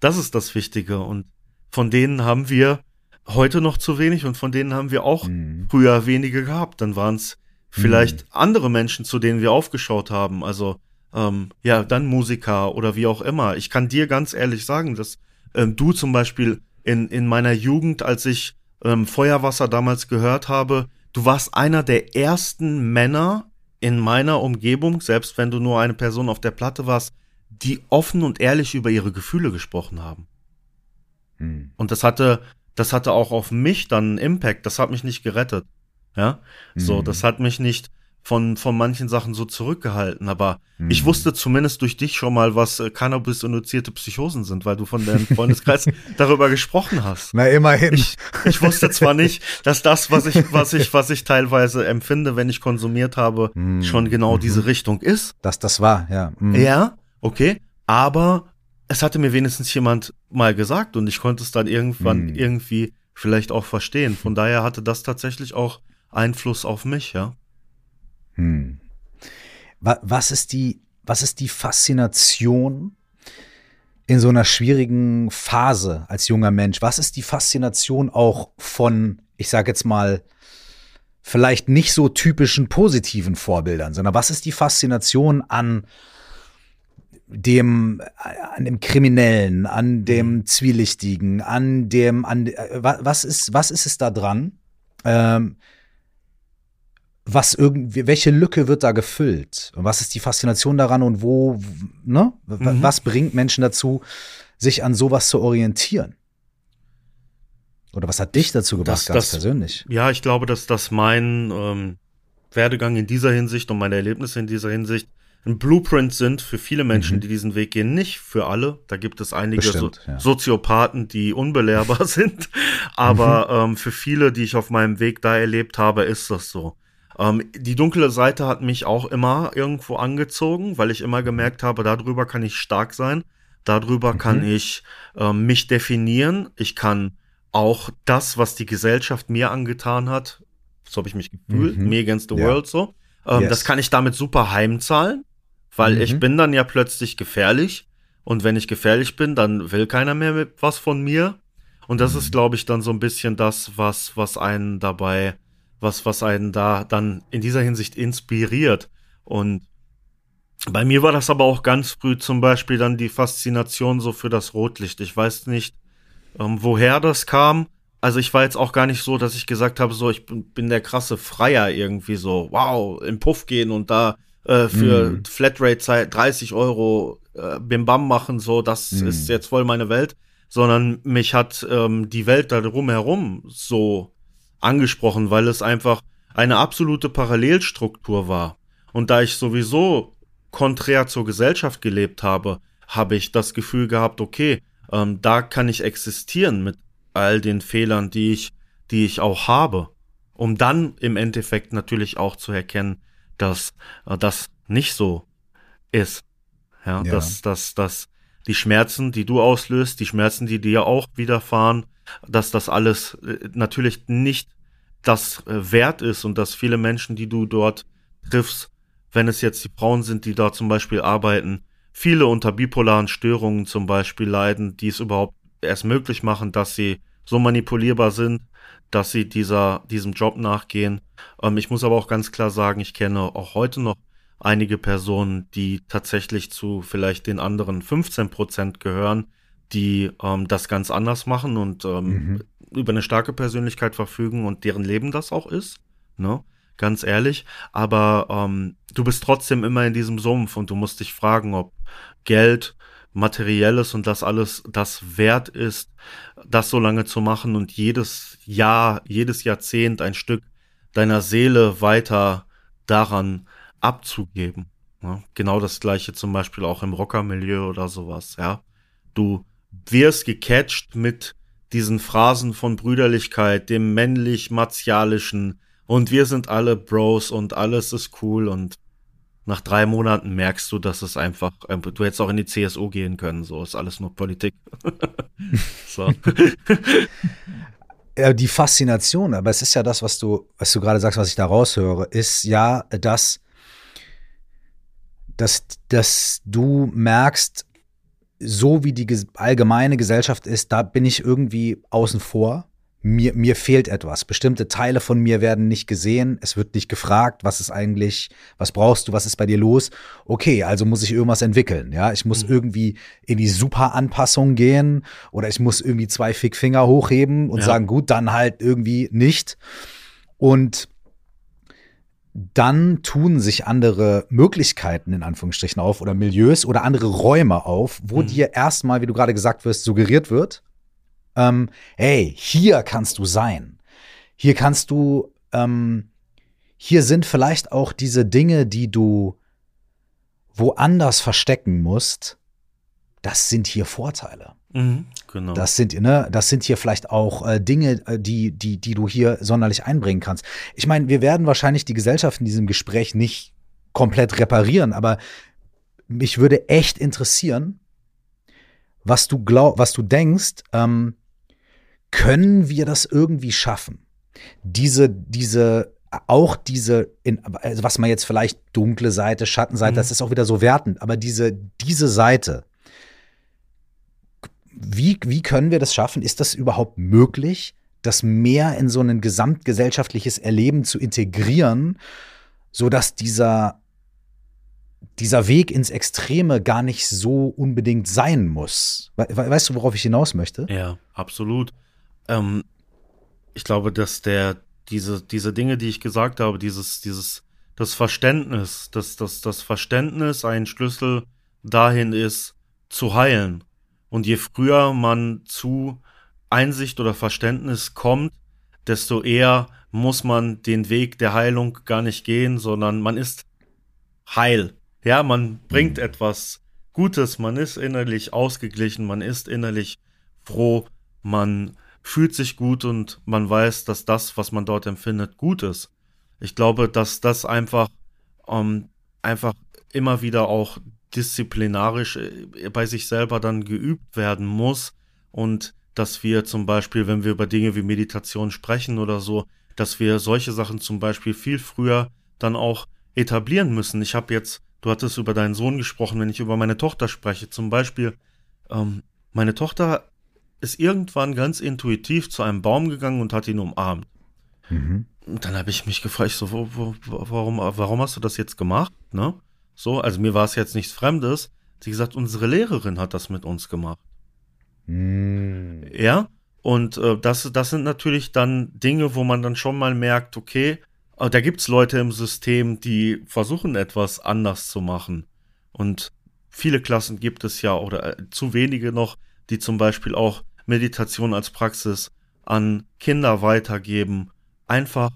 Speaker 2: Das ist das Wichtige und von denen haben wir heute noch zu wenig und von denen haben wir auch mhm. früher wenige gehabt. Dann waren es vielleicht mhm. andere Menschen, zu denen wir aufgeschaut haben. Also ähm, ja, dann Musiker oder wie auch immer. Ich kann dir ganz ehrlich sagen, dass ähm, du zum Beispiel in, in meiner Jugend, als ich ähm, Feuerwasser damals gehört habe, du warst einer der ersten Männer in meiner Umgebung, selbst wenn du nur eine Person auf der Platte warst, die offen und ehrlich über ihre Gefühle gesprochen haben. Hm. Und das hatte, das hatte auch auf mich dann einen Impact. Das hat mich nicht gerettet. Ja, hm. so, das hat mich nicht von, von manchen Sachen so zurückgehalten. Aber hm. ich wusste zumindest durch dich schon mal, was äh, Cannabis-induzierte Psychosen sind, weil du von deinem Freundeskreis *laughs* darüber gesprochen hast.
Speaker 1: Na, immerhin.
Speaker 2: Ich, ich wusste zwar nicht, dass das, was ich, was ich, was ich teilweise empfinde, wenn ich konsumiert habe, hm. schon genau mhm. diese Richtung ist.
Speaker 1: Dass das war, ja.
Speaker 2: Mhm. Ja, okay. Aber es hatte mir wenigstens jemand mal gesagt und ich konnte es dann irgendwann hm. irgendwie vielleicht auch verstehen. Von daher hatte das tatsächlich auch Einfluss auf mich, ja.
Speaker 1: Hm. Was ist die, was ist die Faszination in so einer schwierigen Phase als junger Mensch? Was ist die Faszination auch von, ich sage jetzt mal, vielleicht nicht so typischen positiven Vorbildern, sondern was ist die Faszination an dem, an dem Kriminellen, an dem mhm. Zwielichtigen, an dem, an, äh, was ist, was ist es da dran? Ähm, was irgendwie, welche Lücke wird da gefüllt? Und was ist die Faszination daran und wo, ne? Mhm. Was bringt Menschen dazu, sich an sowas zu orientieren? Oder was hat dich dazu gebracht, das, ganz das, persönlich?
Speaker 2: Ja, ich glaube, dass das mein ähm, Werdegang in dieser Hinsicht und meine Erlebnisse in dieser Hinsicht ein Blueprint sind für viele Menschen, mhm. die diesen Weg gehen. Nicht für alle. Da gibt es einige Bestimmt, so ja. Soziopathen, die unbelehrbar *laughs* sind. Aber mhm. ähm, für viele, die ich auf meinem Weg da erlebt habe, ist das so. Ähm, die dunkle Seite hat mich auch immer irgendwo angezogen, weil ich immer gemerkt habe, darüber kann ich stark sein, darüber mhm. kann ich äh, mich definieren, ich kann auch das, was die Gesellschaft mir angetan hat, so habe ich mich gefühlt, mhm. me against the ja. world so, ähm, yes. das kann ich damit super heimzahlen, weil mhm. ich bin dann ja plötzlich gefährlich und wenn ich gefährlich bin, dann will keiner mehr was von mir und das ist, mhm. glaube ich, dann so ein bisschen das, was, was einen dabei, was, was einen da dann in dieser Hinsicht inspiriert. Und bei mir war das aber auch ganz früh zum Beispiel dann die Faszination so für das Rotlicht. Ich weiß nicht, ähm, woher das kam. Also ich war jetzt auch gar nicht so, dass ich gesagt habe, so ich bin, bin der krasse Freier irgendwie so, wow, im Puff gehen und da äh, für mm. Flatrate 30 Euro äh, Bim Bam machen, so, das mm. ist jetzt voll meine Welt sondern mich hat ähm, die Welt da drumherum so angesprochen, weil es einfach eine absolute Parallelstruktur war. Und da ich sowieso konträr zur Gesellschaft gelebt habe, habe ich das Gefühl gehabt, okay, ähm, da kann ich existieren mit all den Fehlern, die ich, die ich auch habe, um dann im Endeffekt natürlich auch zu erkennen, dass äh, das nicht so ist. Ja, ja. dass, dass, dass die Schmerzen, die du auslöst, die Schmerzen, die dir auch widerfahren, dass das alles äh, natürlich nicht das äh, wert ist und dass viele Menschen, die du dort triffst, wenn es jetzt die Frauen sind, die da zum Beispiel arbeiten, viele unter bipolaren Störungen zum Beispiel leiden, die es überhaupt erst möglich machen, dass sie so manipulierbar sind, dass sie dieser, diesem Job nachgehen. Ähm, ich muss aber auch ganz klar sagen, ich kenne auch heute noch einige Personen, die tatsächlich zu vielleicht den anderen 15 Prozent gehören, die ähm, das ganz anders machen und ähm, mhm. über eine starke Persönlichkeit verfügen und deren Leben das auch ist, ne? Ganz ehrlich. Aber ähm, du bist trotzdem immer in diesem Sumpf und du musst dich fragen, ob Geld, Materielles und das alles das wert ist, das so lange zu machen und jedes Jahr, jedes Jahrzehnt ein Stück deiner Seele weiter daran abzugeben. Ja, genau das gleiche zum Beispiel auch im Rockermilieu oder sowas, ja. Du wirst gecatcht mit diesen Phrasen von Brüderlichkeit, dem männlich-martialischen und wir sind alle Bros und alles ist cool und nach drei Monaten merkst du, dass es einfach, du hättest auch in die CSU gehen können, so ist alles nur Politik. *laughs* so.
Speaker 1: Ja, die Faszination, aber es ist ja das, was du, was du gerade sagst, was ich da raushöre, ist ja, dass dass, dass du merkst, so wie die allgemeine Gesellschaft ist, da bin ich irgendwie außen vor. Mir, mir fehlt etwas. Bestimmte Teile von mir werden nicht gesehen. Es wird nicht gefragt, was ist eigentlich, was brauchst du, was ist bei dir los? Okay, also muss ich irgendwas entwickeln. Ja, ich muss mhm. irgendwie in die Super-Anpassung gehen oder ich muss irgendwie zwei Fickfinger hochheben und ja. sagen, gut, dann halt irgendwie nicht. Und dann tun sich andere Möglichkeiten in Anführungsstrichen auf oder Milieus oder andere Räume auf, wo mhm. dir erstmal, wie du gerade gesagt wirst, suggeriert wird, ähm, hey, hier kannst du sein. Hier kannst du, ähm, hier sind vielleicht auch diese Dinge, die du woanders verstecken musst, das sind hier Vorteile. Mhm, genau. Das sind, ne, das sind hier vielleicht auch äh, Dinge, äh, die, die, die du hier sonderlich einbringen kannst. Ich meine, wir werden wahrscheinlich die Gesellschaft in diesem Gespräch nicht komplett reparieren, aber mich würde echt interessieren, was du glaub, was du denkst, ähm, können wir das irgendwie schaffen? Diese, diese, auch diese, in, also was man jetzt vielleicht dunkle Seite, Schattenseite, mhm. das ist auch wieder so wertend, aber diese, diese Seite, wie, wie können wir das schaffen? Ist das überhaupt möglich, das mehr in so ein gesamtgesellschaftliches Erleben zu integrieren, sodass dieser, dieser Weg ins Extreme gar nicht so unbedingt sein muss? weißt du, worauf ich hinaus möchte?
Speaker 2: Ja, absolut. Ähm, ich glaube, dass der, diese, diese Dinge, die ich gesagt habe, dieses, dieses, das Verständnis, dass, dass das Verständnis ein Schlüssel dahin ist, zu heilen. Und je früher man zu Einsicht oder Verständnis kommt, desto eher muss man den Weg der Heilung gar nicht gehen, sondern man ist heil. Ja, man bringt mhm. etwas Gutes, man ist innerlich ausgeglichen, man ist innerlich froh, man fühlt sich gut und man weiß, dass das, was man dort empfindet, gut ist. Ich glaube, dass das einfach, ähm, einfach immer wieder auch disziplinarisch äh, bei sich selber dann geübt werden muss und dass wir zum Beispiel, wenn wir über Dinge wie Meditation sprechen oder so, dass wir solche Sachen zum Beispiel viel früher dann auch etablieren müssen. Ich habe jetzt, du hattest über deinen Sohn gesprochen, wenn ich über meine Tochter spreche, zum Beispiel, ähm, meine Tochter ist irgendwann ganz intuitiv zu einem Baum gegangen und hat ihn umarmt. Mhm. Dann habe ich mich gefragt, so, wo, wo, warum, warum hast du das jetzt gemacht? Ne? So, also mir war es jetzt nichts Fremdes. Sie gesagt, unsere Lehrerin hat das mit uns gemacht. Mhm. Ja, und äh, das, das sind natürlich dann Dinge, wo man dann schon mal merkt, okay, äh, da gibt es Leute im System, die versuchen etwas anders zu machen. Und viele Klassen gibt es ja, oder äh, zu wenige noch, die zum Beispiel auch Meditation als Praxis an Kinder weitergeben einfach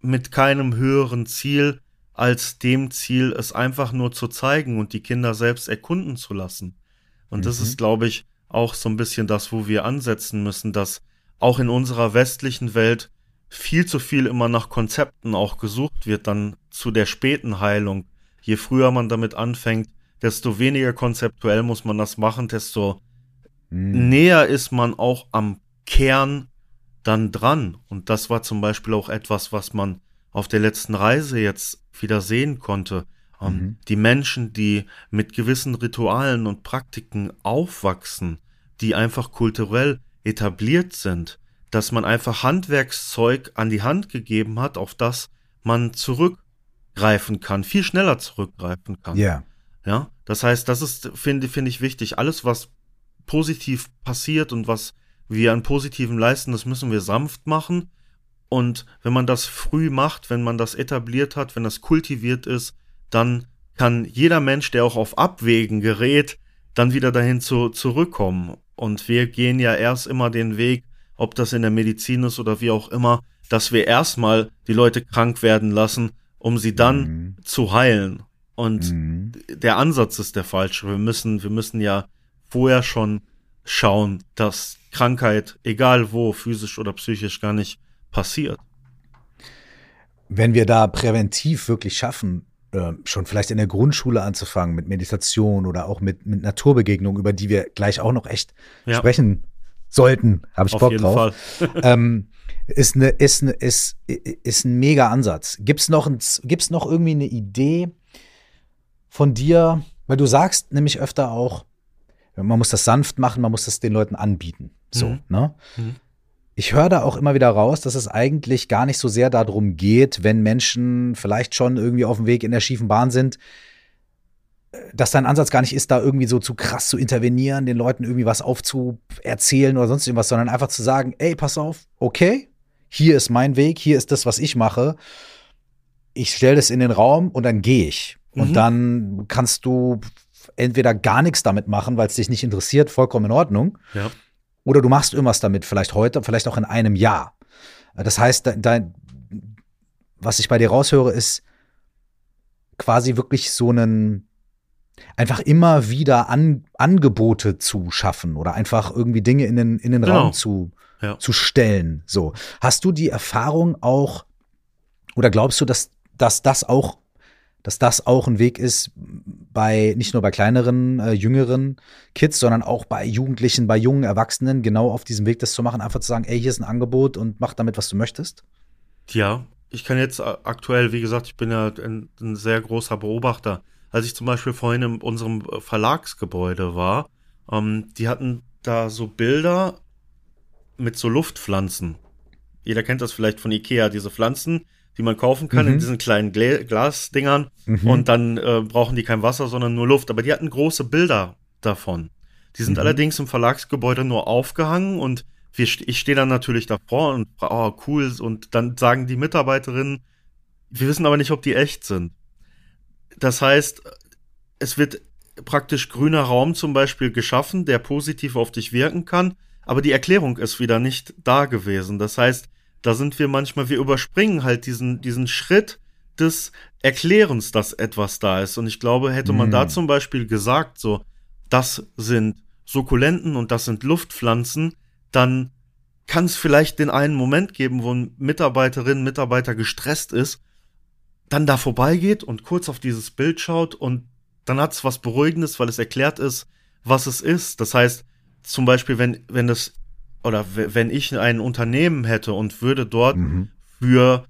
Speaker 2: mit keinem höheren Ziel als dem Ziel, es einfach nur zu zeigen und die Kinder selbst erkunden zu lassen. Und mhm. das ist, glaube ich, auch so ein bisschen das, wo wir ansetzen müssen, dass auch in unserer westlichen Welt viel zu viel immer nach Konzepten auch gesucht wird, dann zu der späten Heilung. Je früher man damit anfängt, desto weniger konzeptuell muss man das machen, desto mhm. näher ist man auch am Kern dann dran. Und das war zum Beispiel auch etwas, was man auf der letzten Reise jetzt wieder sehen konnte. Ähm, mhm. Die Menschen, die mit gewissen Ritualen und Praktiken aufwachsen, die einfach kulturell etabliert sind, dass man einfach Handwerkszeug an die Hand gegeben hat, auf das man zurückgreifen kann, viel schneller zurückgreifen kann.
Speaker 1: Ja.
Speaker 2: Ja, das heißt, das ist, finde finde ich wichtig. Alles, was positiv passiert und was wir an Positiven leisten, das müssen wir sanft machen. Und wenn man das früh macht, wenn man das etabliert hat, wenn das kultiviert ist, dann kann jeder Mensch, der auch auf Abwägen gerät, dann wieder dahin zu, zurückkommen. Und wir gehen ja erst immer den Weg, ob das in der Medizin ist oder wie auch immer, dass wir erstmal die Leute krank werden lassen, um sie dann mhm. zu heilen. Und mhm. der Ansatz ist der falsche. Wir müssen, wir müssen ja vorher schon schauen, dass Krankheit, egal wo, physisch oder psychisch, gar nicht passiert.
Speaker 1: Wenn wir da präventiv wirklich schaffen, äh, schon vielleicht in der Grundschule anzufangen mit Meditation oder auch mit, mit Naturbegegnungen, über die wir gleich auch noch echt ja. sprechen sollten, habe ich Auf Bock drauf. *laughs* ähm, ist, eine, ist, eine, ist, ist ein mega Ansatz. Gibt es noch, noch irgendwie eine Idee von dir? Weil du sagst nämlich öfter auch, man muss das sanft machen, man muss das den Leuten anbieten. So, mhm. ne? Mhm. Ich höre da auch immer wieder raus, dass es eigentlich gar nicht so sehr darum geht, wenn Menschen vielleicht schon irgendwie auf dem Weg in der schiefen Bahn sind, dass dein Ansatz gar nicht ist, da irgendwie so zu krass zu intervenieren, den Leuten irgendwie was aufzuerzählen oder sonst irgendwas, sondern einfach zu sagen, ey, pass auf, okay, hier ist mein Weg, hier ist das, was ich mache. Ich stelle das in den Raum und dann gehe ich. Mhm. Und dann kannst du entweder gar nichts damit machen, weil es dich nicht interessiert, vollkommen in Ordnung.
Speaker 2: Ja.
Speaker 1: Oder du machst irgendwas damit, vielleicht heute, vielleicht auch in einem Jahr. Das heißt, dein, was ich bei dir raushöre, ist quasi wirklich so einen, einfach immer wieder an, Angebote zu schaffen oder einfach irgendwie Dinge in den, in den genau. Raum zu, ja. zu stellen. So. Hast du die Erfahrung auch, oder glaubst du, dass, dass das auch dass das auch ein Weg ist, bei nicht nur bei kleineren, äh, jüngeren Kids, sondern auch bei Jugendlichen, bei jungen Erwachsenen, genau auf diesem Weg das zu machen, einfach zu sagen, ey, hier ist ein Angebot und mach damit, was du möchtest?
Speaker 2: Ja, ich kann jetzt aktuell, wie gesagt, ich bin ja ein, ein sehr großer Beobachter. Als ich zum Beispiel vorhin in unserem Verlagsgebäude war, ähm, die hatten da so Bilder mit so Luftpflanzen. Jeder kennt das vielleicht von Ikea, diese Pflanzen, die man kaufen kann mhm. in diesen kleinen Gla Glasdingern. Mhm. Und dann äh, brauchen die kein Wasser, sondern nur Luft. Aber die hatten große Bilder davon. Die sind mhm. allerdings im Verlagsgebäude nur aufgehangen und wir, ich stehe dann natürlich davor und oh, cool. Und dann sagen die Mitarbeiterinnen, wir wissen aber nicht, ob die echt sind. Das heißt, es wird praktisch grüner Raum zum Beispiel geschaffen, der positiv auf dich wirken kann, aber die Erklärung ist wieder nicht da gewesen. Das heißt, da sind wir manchmal, wir überspringen halt diesen, diesen Schritt des Erklärens, dass etwas da ist. Und ich glaube, hätte man mm. da zum Beispiel gesagt, so, das sind Sukkulenten und das sind Luftpflanzen, dann kann es vielleicht den einen Moment geben, wo ein Mitarbeiterin, Mitarbeiter gestresst ist, dann da vorbeigeht und kurz auf dieses Bild schaut und dann hat es was Beruhigendes, weil es erklärt ist, was es ist. Das heißt, zum Beispiel, wenn, wenn das, oder wenn ich ein Unternehmen hätte und würde dort mhm. für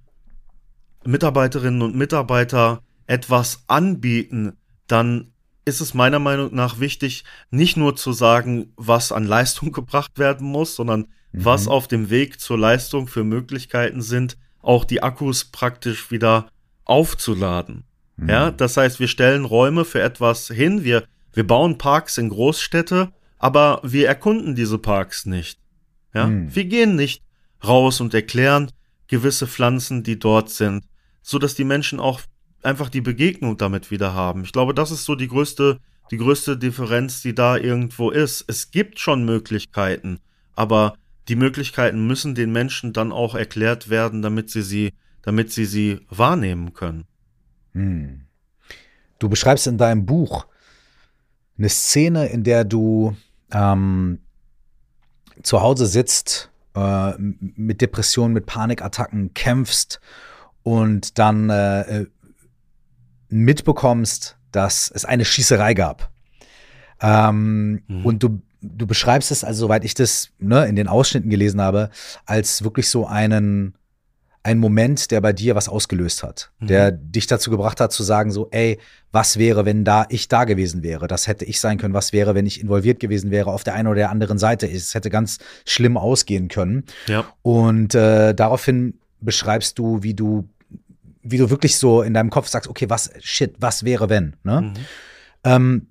Speaker 2: Mitarbeiterinnen und Mitarbeiter etwas anbieten, dann ist es meiner Meinung nach wichtig, nicht nur zu sagen, was an Leistung *laughs* gebracht werden muss, sondern mhm. was auf dem Weg zur Leistung für Möglichkeiten sind, auch die Akkus praktisch wieder aufzuladen. Mhm. Ja, das heißt, wir stellen Räume für etwas hin, wir, wir bauen Parks in Großstädte, aber wir erkunden diese Parks nicht. Ja, mhm. wir gehen nicht raus und erklären gewisse Pflanzen, die dort sind, so dass die Menschen auch einfach die Begegnung damit wieder haben. Ich glaube, das ist so die größte, die größte Differenz, die da irgendwo ist. Es gibt schon Möglichkeiten, aber die Möglichkeiten müssen den Menschen dann auch erklärt werden, damit sie sie, damit sie sie wahrnehmen können.
Speaker 1: Hm. Du beschreibst in deinem Buch eine Szene, in der du ähm, zu Hause sitzt, äh, mit Depressionen, mit Panikattacken kämpfst und dann äh, mitbekommst, dass es eine Schießerei gab. Ähm, mhm. Und du, du beschreibst es, also soweit ich das ne, in den Ausschnitten gelesen habe, als wirklich so einen, einen Moment, der bei dir was ausgelöst hat, mhm. der dich dazu gebracht hat zu sagen so, ey, was wäre, wenn da ich da gewesen wäre? Das hätte ich sein können. Was wäre, wenn ich involviert gewesen wäre auf der einen oder der anderen Seite? Es hätte ganz schlimm ausgehen können. Ja. Und äh, daraufhin beschreibst du, wie du wie du wirklich so in deinem Kopf sagst, okay, was, shit, was wäre, wenn? Ne? Mhm. Ähm,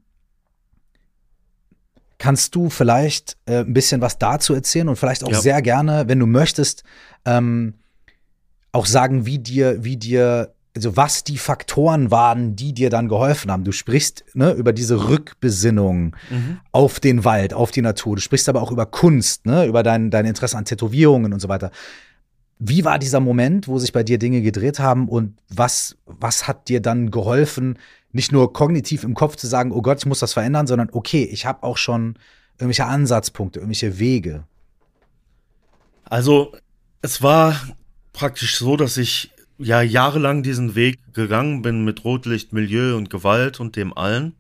Speaker 1: kannst du vielleicht äh, ein bisschen was dazu erzählen und vielleicht auch ja. sehr gerne, wenn du möchtest, ähm, auch sagen, wie dir, wie dir, also was die Faktoren waren, die dir dann geholfen haben. Du sprichst ne, über diese Rückbesinnung mhm. auf den Wald, auf die Natur. Du sprichst aber auch über Kunst, ne, über dein, dein Interesse an Tätowierungen und so weiter. Wie war dieser Moment, wo sich bei dir Dinge gedreht haben und was, was hat dir dann geholfen, nicht nur kognitiv im Kopf zu sagen, oh Gott, ich muss das verändern, sondern okay, ich habe auch schon irgendwelche Ansatzpunkte, irgendwelche Wege?
Speaker 2: Also, es war praktisch so, dass ich ja jahrelang diesen Weg gegangen bin mit Rotlicht, Milieu und Gewalt und dem allen.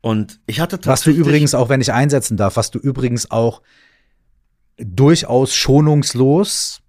Speaker 2: Und ich hatte
Speaker 1: tatsächlich. Was du übrigens auch, wenn ich einsetzen darf, was du übrigens auch durchaus schonungslos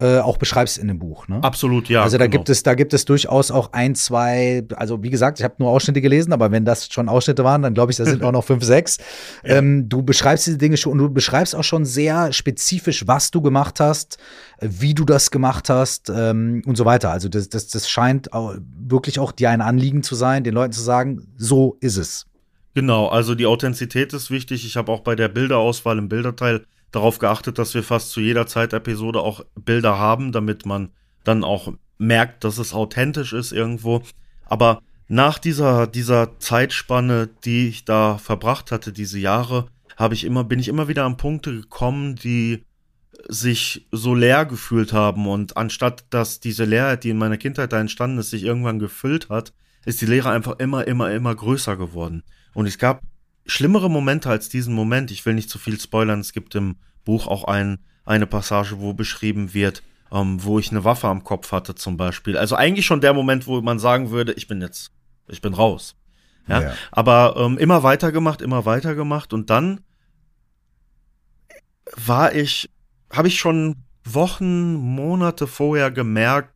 Speaker 1: äh, auch beschreibst in dem Buch. Ne?
Speaker 2: Absolut, ja.
Speaker 1: Also da genau. gibt es, da gibt es durchaus auch ein, zwei, also wie gesagt, ich habe nur Ausschnitte gelesen, aber wenn das schon Ausschnitte waren, dann glaube ich, da sind auch noch fünf, *laughs* sechs. Ja. Ähm, du beschreibst diese Dinge schon und du beschreibst auch schon sehr spezifisch, was du gemacht hast, wie du das gemacht hast ähm, und so weiter. Also das, das, das scheint auch wirklich auch dir ein Anliegen zu sein, den Leuten zu sagen, so ist es.
Speaker 2: Genau, also die Authentizität ist wichtig. Ich habe auch bei der Bilderauswahl im Bilderteil darauf geachtet, dass wir fast zu jeder Zeitepisode auch Bilder haben, damit man dann auch merkt, dass es authentisch ist irgendwo. Aber nach dieser, dieser Zeitspanne, die ich da verbracht hatte, diese Jahre, habe ich immer, bin ich immer wieder an Punkte gekommen, die sich so leer gefühlt haben. Und anstatt dass diese Leerheit, die in meiner Kindheit da entstanden ist, sich irgendwann gefüllt hat, ist die Leere einfach immer, immer, immer größer geworden. Und es gab schlimmere Momente als diesen Moment. Ich will nicht zu viel spoilern. Es gibt im Buch auch ein, eine Passage, wo beschrieben wird, ähm, wo ich eine Waffe am Kopf hatte zum Beispiel. Also eigentlich schon der Moment, wo man sagen würde, ich bin jetzt, ich bin raus. Ja, ja. aber ähm, immer weitergemacht, immer weitergemacht und dann war ich, habe ich schon Wochen, Monate vorher gemerkt,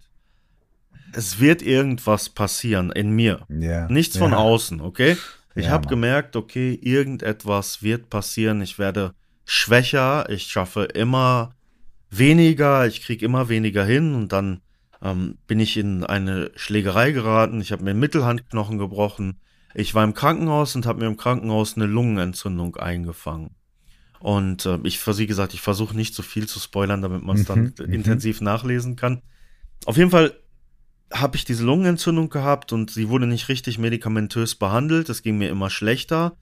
Speaker 2: es wird irgendwas passieren in mir. Ja. Nichts von außen, okay? Ich ja, habe gemerkt, okay, irgendetwas wird passieren. Ich werde schwächer, ich schaffe immer weniger, ich kriege immer weniger hin und dann ähm, bin ich in eine Schlägerei geraten. Ich habe mir Mittelhandknochen gebrochen. Ich war im Krankenhaus und habe mir im Krankenhaus eine Lungenentzündung eingefangen. Und äh, ich, wie gesagt, ich versuche nicht zu viel zu spoilern, damit man es dann mhm, mhm, intensiv nachlesen kann. Auf jeden Fall habe ich diese Lungenentzündung gehabt und sie wurde nicht richtig medikamentös behandelt. Es ging mir immer schlechter.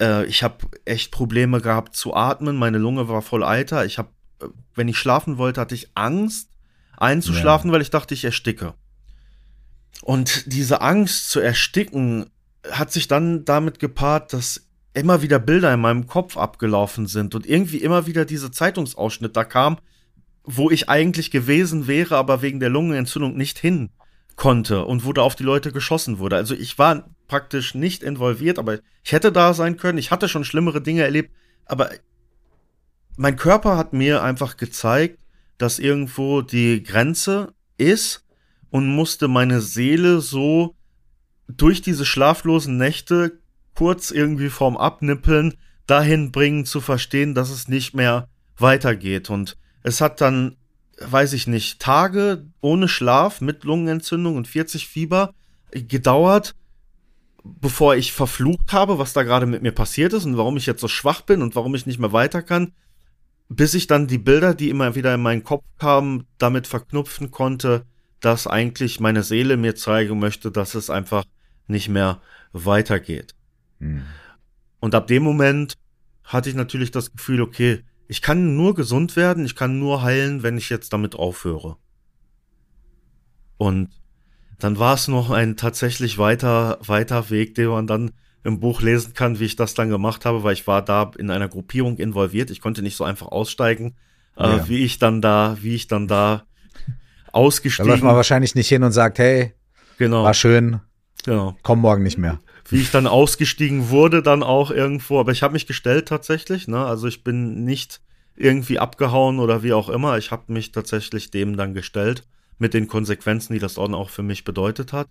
Speaker 2: Äh, ich habe echt Probleme gehabt zu atmen. Meine Lunge war voll Eiter. Ich habe, äh, wenn ich schlafen wollte, hatte ich Angst einzuschlafen, ja. weil ich dachte, ich ersticke. Und diese Angst zu ersticken hat sich dann damit gepaart, dass immer wieder Bilder in meinem Kopf abgelaufen sind und irgendwie immer wieder diese Zeitungsausschnitt da kam, wo ich eigentlich gewesen wäre, aber wegen der Lungenentzündung nicht hin konnte und wo da auf die Leute geschossen wurde. Also ich war praktisch nicht involviert, aber ich hätte da sein können. Ich hatte schon schlimmere Dinge erlebt, aber mein Körper hat mir einfach gezeigt, dass irgendwo die Grenze ist und musste meine Seele so durch diese schlaflosen Nächte kurz irgendwie vorm Abnippeln dahin bringen zu verstehen, dass es nicht mehr weitergeht. Und es hat dann, weiß ich nicht, Tage ohne Schlaf mit Lungenentzündung und 40 Fieber gedauert, bevor ich verflucht habe, was da gerade mit mir passiert ist und warum ich jetzt so schwach bin und warum ich nicht mehr weiter kann, bis ich dann die Bilder, die immer wieder in meinen Kopf kamen, damit verknüpfen konnte, dass eigentlich meine Seele mir zeigen möchte, dass es einfach nicht mehr weitergeht. Hm. Und ab dem Moment hatte ich natürlich das Gefühl, okay, ich kann nur gesund werden, ich kann nur heilen, wenn ich jetzt damit aufhöre. Und dann war es noch ein tatsächlich weiter, weiter Weg, den man dann im Buch lesen kann, wie ich das dann gemacht habe, weil ich war da in einer Gruppierung involviert. Ich konnte nicht so einfach aussteigen, äh, ja. äh, wie ich dann da, wie ich dann da ausgestiegen. Da läuft
Speaker 1: man wahrscheinlich nicht hin und sagt, hey, genau. war schön, genau. komm morgen nicht mehr.
Speaker 2: Wie ich dann ausgestiegen wurde, dann auch irgendwo, aber ich habe mich gestellt tatsächlich, ne? Also ich bin nicht irgendwie abgehauen oder wie auch immer. Ich habe mich tatsächlich dem dann gestellt mit den Konsequenzen, die das dann auch für mich bedeutet hat.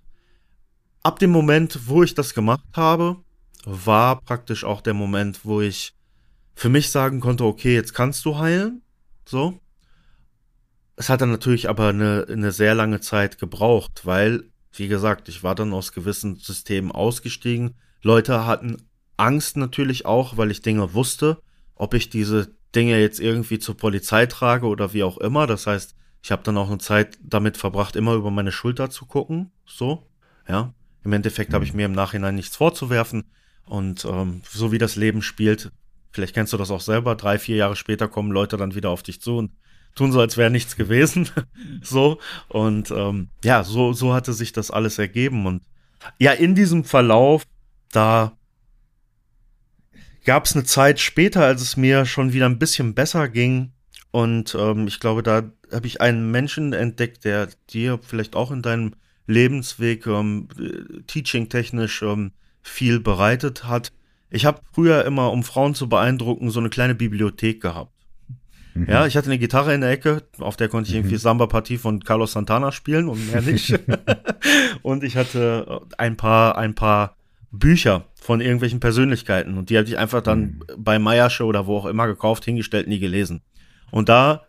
Speaker 2: Ab dem Moment, wo ich das gemacht habe, war praktisch auch der Moment, wo ich für mich sagen konnte, okay, jetzt kannst du heilen. So. Es hat dann natürlich aber eine, eine sehr lange Zeit gebraucht, weil, wie gesagt, ich war dann aus gewissen Systemen ausgestiegen. Leute hatten Angst natürlich auch, weil ich Dinge wusste, ob ich diese Dinge jetzt irgendwie zur Polizei trage oder wie auch immer. Das heißt, ich habe dann auch eine Zeit damit verbracht, immer über meine Schulter zu gucken. So, ja. Im Endeffekt habe ich mir im Nachhinein nichts vorzuwerfen. Und ähm, so wie das Leben spielt, vielleicht kennst du das auch selber, drei, vier Jahre später kommen Leute dann wieder auf dich zu und tun so, als wäre nichts gewesen. *laughs* so. Und ähm, ja, so, so hatte sich das alles ergeben. Und ja, in diesem Verlauf, da gab es eine Zeit später, als es mir schon wieder ein bisschen besser ging. Und ähm, ich glaube, da habe ich einen Menschen entdeckt, der dir vielleicht auch in deinem Lebensweg ähm, teaching-technisch ähm, viel bereitet hat. Ich habe früher immer, um Frauen zu beeindrucken, so eine kleine Bibliothek gehabt. Mhm. Ja, ich hatte eine Gitarre in der Ecke, auf der konnte ich irgendwie mhm. Samba-Partie von Carlos Santana spielen und mehr nicht. *laughs* und ich hatte ein paar, ein paar Bücher von irgendwelchen Persönlichkeiten und die habe ich einfach dann mhm. bei Meiersche oder wo auch immer gekauft, hingestellt, nie gelesen. Und da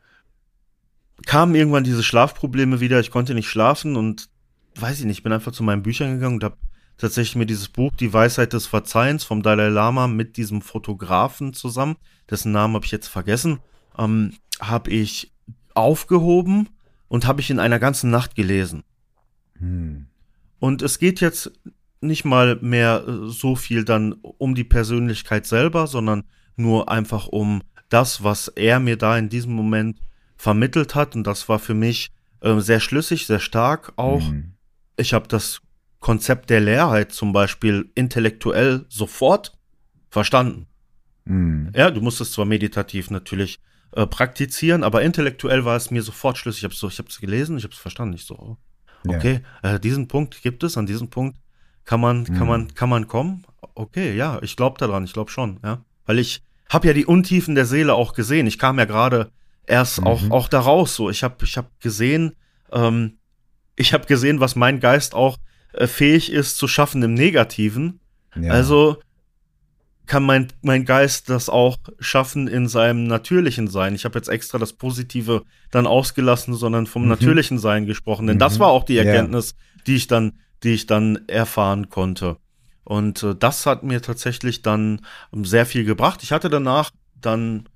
Speaker 2: kamen irgendwann diese Schlafprobleme wieder, ich konnte nicht schlafen und weiß ich nicht, bin einfach zu meinen Büchern gegangen und habe tatsächlich mir dieses Buch Die Weisheit des Verzeihens vom Dalai Lama mit diesem Fotografen zusammen, dessen Namen habe ich jetzt vergessen, ähm, habe ich aufgehoben und habe ich in einer ganzen Nacht gelesen. Hm. Und es geht jetzt nicht mal mehr äh, so viel dann um die Persönlichkeit selber, sondern nur einfach um das, was er mir da in diesem Moment vermittelt hat. Und das war für mich äh, sehr schlüssig, sehr stark auch. Mhm. Ich habe das Konzept der Leerheit zum Beispiel intellektuell sofort verstanden. Mhm. Ja, du musst es zwar meditativ natürlich äh, praktizieren, aber intellektuell war es mir sofort schlüssig. Ich habe so, ich habe es gelesen, ich habe es verstanden. Ich so, okay, ja. äh, diesen Punkt gibt es, an diesem Punkt kann man, mhm. kann man, kann man kommen. Okay, ja, ich glaube daran, ich glaube schon, ja, weil ich habe ja die Untiefen der Seele auch gesehen. Ich kam ja gerade erst mhm. auch auch da raus. So, ich habe ich habe gesehen, ähm, ich habe gesehen, was mein Geist auch äh, fähig ist zu schaffen im Negativen. Ja. Also kann mein, mein Geist das auch schaffen in seinem natürlichen Sein. Ich habe jetzt extra das Positive dann ausgelassen, sondern vom mhm. natürlichen Sein gesprochen. Denn mhm. das war auch die Erkenntnis, ja. die ich dann, die ich dann erfahren konnte. Und äh, das hat mir tatsächlich dann sehr viel gebracht. Ich hatte danach dann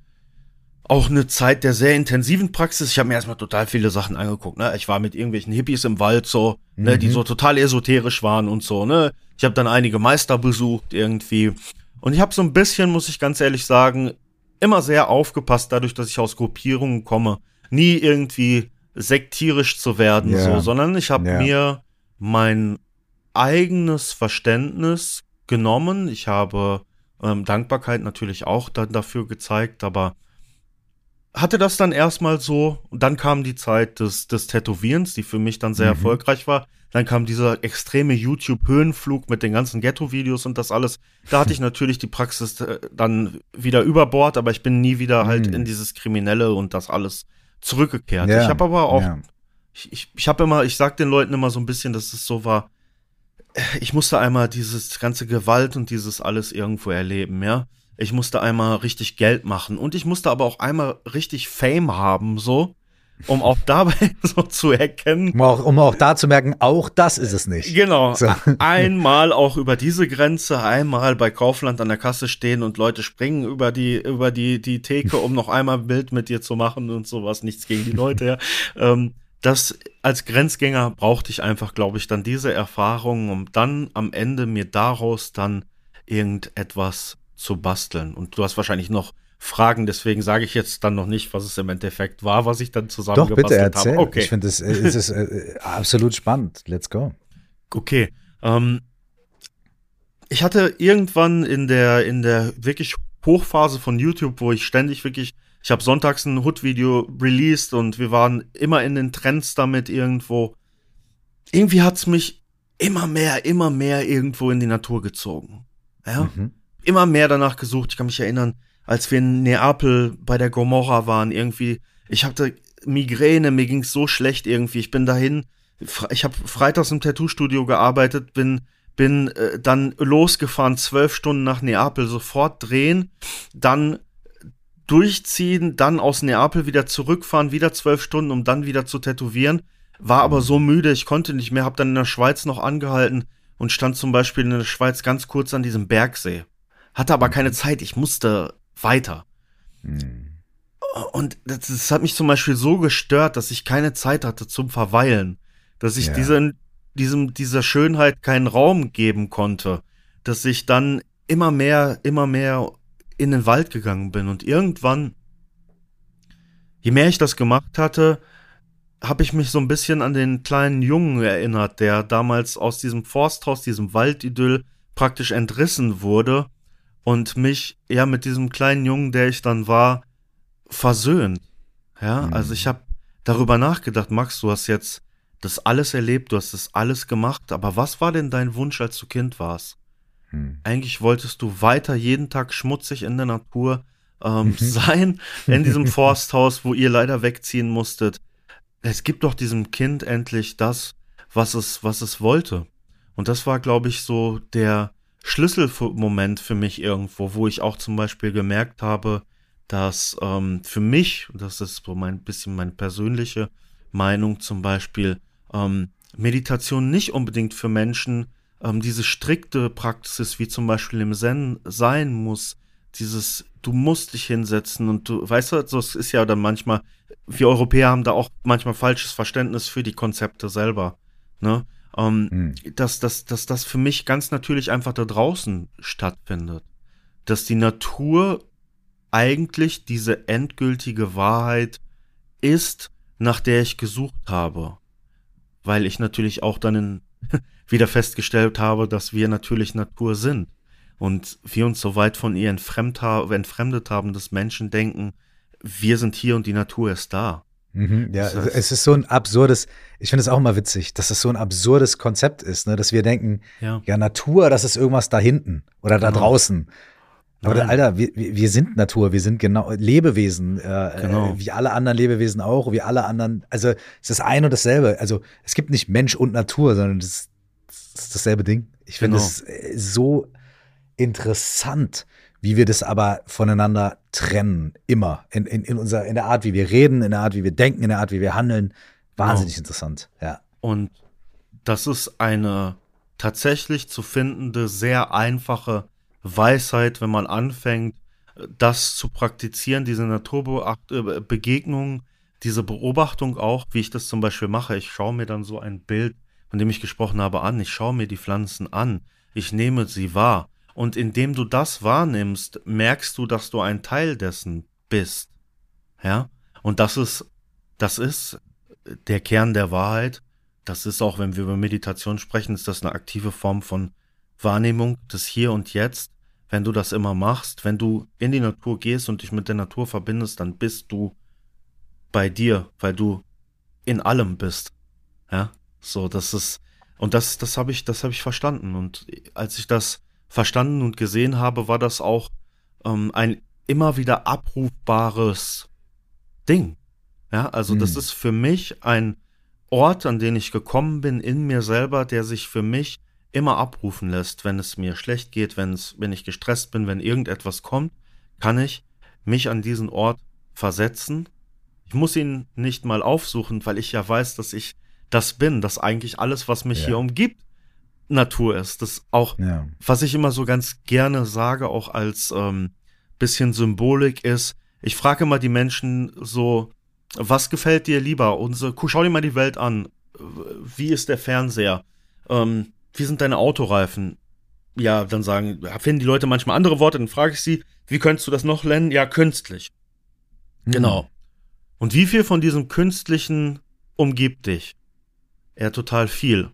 Speaker 2: auch eine Zeit der sehr intensiven Praxis. Ich habe mir erstmal total viele Sachen angeguckt. Ne? Ich war mit irgendwelchen Hippies im Wald so, mhm. ne, die mhm. so total esoterisch waren und so. Ne? Ich habe dann einige Meister besucht irgendwie. Und ich habe so ein bisschen, muss ich ganz ehrlich sagen, immer sehr aufgepasst, dadurch, dass ich aus Gruppierungen komme, nie irgendwie sektierisch zu werden, yeah. so, sondern ich habe yeah. mir mein eigenes Verständnis genommen. Ich habe Ähm, Dankbarkeit natürlich auch dann dafür gezeigt, aber hatte das dann erstmal so und dann kam die Zeit des, des Tätowierens, die für mich dann sehr mhm. erfolgreich war. Dann kam dieser extreme YouTube-Höhenflug mit den ganzen Ghetto-Videos und das alles. Da hatte ich *laughs* natürlich die Praxis äh, dann wieder über Bord, aber ich bin nie wieder halt mhm. in dieses Kriminelle und das alles zurückgekehrt. Ja. Ich habe aber auch, ja. ich, ich, ich habe immer, ich sag den Leuten immer so ein bisschen, dass es so war, ich musste einmal dieses ganze Gewalt und dieses alles irgendwo erleben, ja. Ich musste einmal richtig Geld machen und ich musste aber auch einmal richtig Fame haben, so, um auch dabei *laughs* so zu erkennen.
Speaker 1: Um auch, um auch da zu merken, auch das ist es nicht.
Speaker 2: Genau. So. Einmal auch über diese Grenze, einmal bei Kaufland an der Kasse stehen und Leute springen über die, über die, die Theke, um noch einmal ein Bild mit dir zu machen und sowas. Nichts gegen die Leute, ja. *laughs* Ähm, das als Grenzgänger brauchte ich einfach, glaube ich, dann diese Erfahrung, um dann am Ende mir daraus dann irgendetwas zu basteln. Und du hast wahrscheinlich noch Fragen, deswegen sage ich jetzt dann noch nicht, was es im Endeffekt war, was ich dann zusammengebastelt habe. Doch, bitte erzähl.
Speaker 1: habe. Okay. Ich finde, es, es ist äh, absolut spannend. Let's go.
Speaker 2: Okay. Ähm, ich hatte irgendwann in der, in der wirklich Hochphase von YouTube, wo ich ständig wirklich ich habe sonntags ein Hood-Video released und wir waren immer in den Trends damit irgendwo. Irgendwie hat's mich immer mehr, immer mehr irgendwo in die Natur gezogen. Ja? Mhm. Immer mehr danach gesucht. Ich kann mich erinnern, als wir in Neapel bei der Gomorra waren, irgendwie, ich hatte Migräne, mir ging's so schlecht irgendwie. Ich bin dahin, ich habe freitags im Tattoo-Studio gearbeitet, bin bin äh, dann losgefahren, zwölf Stunden nach Neapel, sofort drehen, dann durchziehen, dann aus Neapel wieder zurückfahren, wieder zwölf Stunden, um dann wieder zu tätowieren. War aber so müde, ich konnte nicht mehr, hab dann in der Schweiz noch angehalten und stand zum Beispiel in der Schweiz ganz kurz an diesem Bergsee. Hatte aber keine Zeit, ich musste weiter. Mhm. Und das, das, hat mich zum Beispiel so gestört, dass ich keine Zeit hatte zum Verweilen. Dass ich ja. diese, diesem, dieser Schönheit keinen Raum geben konnte. Dass ich dann immer mehr, immer mehr in den Wald gegangen bin. Und irgendwann, je mehr ich das gemacht hatte, habe ich mich so ein bisschen an den kleinen Jungen erinnert, der damals aus diesem Forsthaus, diesem Waldidyll praktisch entrissen wurde und mich ja mit diesem kleinen Jungen, der ich dann war, versöhnt. Ja, mhm. also ich habe darüber nachgedacht, Max, du hast jetzt das alles erlebt, du hast das alles gemacht, aber was war denn dein Wunsch, als du Kind warst? Hm. Eigentlich wolltest du weiter jeden Tag schmutzig in der Natur ähm, mhm. *laughs* sein, in diesem *laughs* Forsthaus, wo ihr leider wegziehen musstet. Es gibt doch diesem Kind endlich das, was es, was es wollte. Und das war, glaube ich, so der Schlüsselmoment für mich irgendwo, wo ich auch zum Beispiel gemerkt habe, dass ähm, für mich, das ist so mein bisschen meine persönliche Meinung zum Beispiel, ähm, Meditation nicht unbedingt für Menschen ähm, diese strikte Praxis, wie zum Beispiel im Zen sein muss, dieses, du musst dich hinsetzen und du, weißt du, es ist ja dann manchmal, wir Europäer haben da auch manchmal falsches Verständnis für die Konzepte selber, ne? Ähm, hm. dass, dass, dass das für mich ganz natürlich einfach da draußen stattfindet. Dass die Natur eigentlich diese endgültige Wahrheit ist, nach der ich gesucht habe. Weil ich natürlich auch dann in *laughs* wieder festgestellt habe, dass wir natürlich Natur sind und wir uns so weit von ihr entfremdet haben, dass Menschen denken, wir sind hier und die Natur ist da.
Speaker 1: Mhm, ja, das heißt, es ist so ein absurdes, ich finde es auch immer witzig, dass es so ein absurdes Konzept ist, ne, dass wir denken, ja, ja Natur, das ist irgendwas da hinten oder da genau. draußen. Aber Nein. Alter, wir, wir sind Natur, wir sind genau Lebewesen, äh, genau. äh, wie alle anderen Lebewesen auch, wie alle anderen, also es ist das ein und dasselbe. Also es gibt nicht Mensch und Natur, sondern es ist dasselbe Ding. Ich finde es genau. Äh, so interessant, wie wir das aber voneinander trennen. Immer. In, in, in, unserer, in der Art, wie wir reden, in der Art, wie wir denken, in der Art, wie wir handeln. Wahnsinnig genau. interessant, ja.
Speaker 2: Und das ist eine tatsächlich zu findende, sehr einfache Weisheit, wenn man anfängt, das zu praktizieren, diese Naturbegegnung, äh, diese Beobachtung auch, wie ich das zum Beispiel mache. Ich schaue mir dann so ein Bild von dem ich gesprochen habe, an. Ich schaue mir die Pflanzen an. Ich nehme sie wahr. Und indem du das wahrnimmst, merkst du, dass du ein Teil dessen bist. Ja? Und das ist, das ist der Kern der Wahrheit. Das ist auch, wenn wir über Meditation sprechen, ist das eine aktive Form von Wahrnehmung des Hier und Jetzt. wenn du das immer machst. Wenn du in die Natur gehst und dich mit der Natur verbindest, dann bist du bei dir, weil du in allem bist. Ja, so, das ist, und das, das habe ich, das habe ich verstanden. Und als ich das verstanden und gesehen habe, war das auch ähm, ein immer wieder abrufbares Ding. Ja, also mhm. das ist für mich ein Ort, an den ich gekommen bin in mir selber, der sich für mich immer abrufen lässt, wenn es mir schlecht geht, wenn es, wenn ich gestresst bin, wenn irgendetwas kommt, kann ich mich an diesen Ort versetzen. Ich muss ihn nicht mal aufsuchen, weil ich ja weiß, dass ich das bin, dass eigentlich alles, was mich ja. hier umgibt, Natur ist. Das auch, ja. was ich immer so ganz gerne sage, auch als ähm, bisschen Symbolik ist, ich frage immer die Menschen so, was gefällt dir lieber? Unsere, schau dir mal die Welt an. Wie ist der Fernseher? Ähm, wie sind deine Autoreifen? Ja, dann sagen, finden die Leute manchmal andere Worte, dann frage ich sie, wie könntest du das noch nennen? Ja, künstlich. Mhm. Genau. Und wie viel von diesem Künstlichen umgibt dich? Ja, total viel.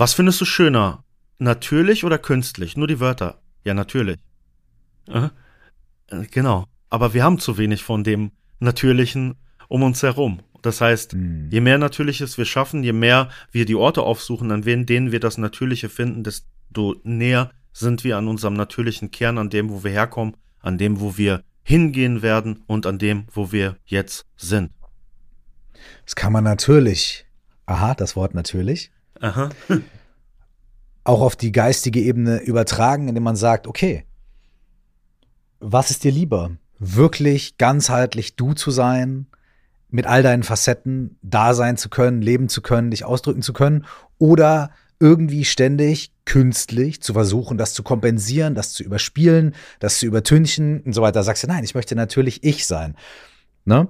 Speaker 2: Was findest du schöner? Natürlich oder künstlich? Nur die Wörter. Ja, natürlich. Äh, genau. Aber wir haben zu wenig von dem Natürlichen um uns herum. Das heißt, mhm. je mehr Natürliches wir schaffen, je mehr wir die Orte aufsuchen, an denen wir das Natürliche finden, desto näher sind wir an unserem natürlichen Kern, an dem, wo wir herkommen, an dem, wo wir hingehen werden und an dem, wo wir jetzt sind.
Speaker 1: Das kann man natürlich, aha, das Wort natürlich, aha. auch auf die geistige Ebene übertragen, indem man sagt, okay, was ist dir lieber? Wirklich ganzheitlich du zu sein, mit all deinen Facetten da sein zu können, leben zu können, dich ausdrücken zu können oder irgendwie ständig künstlich zu versuchen, das zu kompensieren, das zu überspielen, das zu übertünchen und so weiter. Sagst du, nein, ich möchte natürlich ich sein. Ne?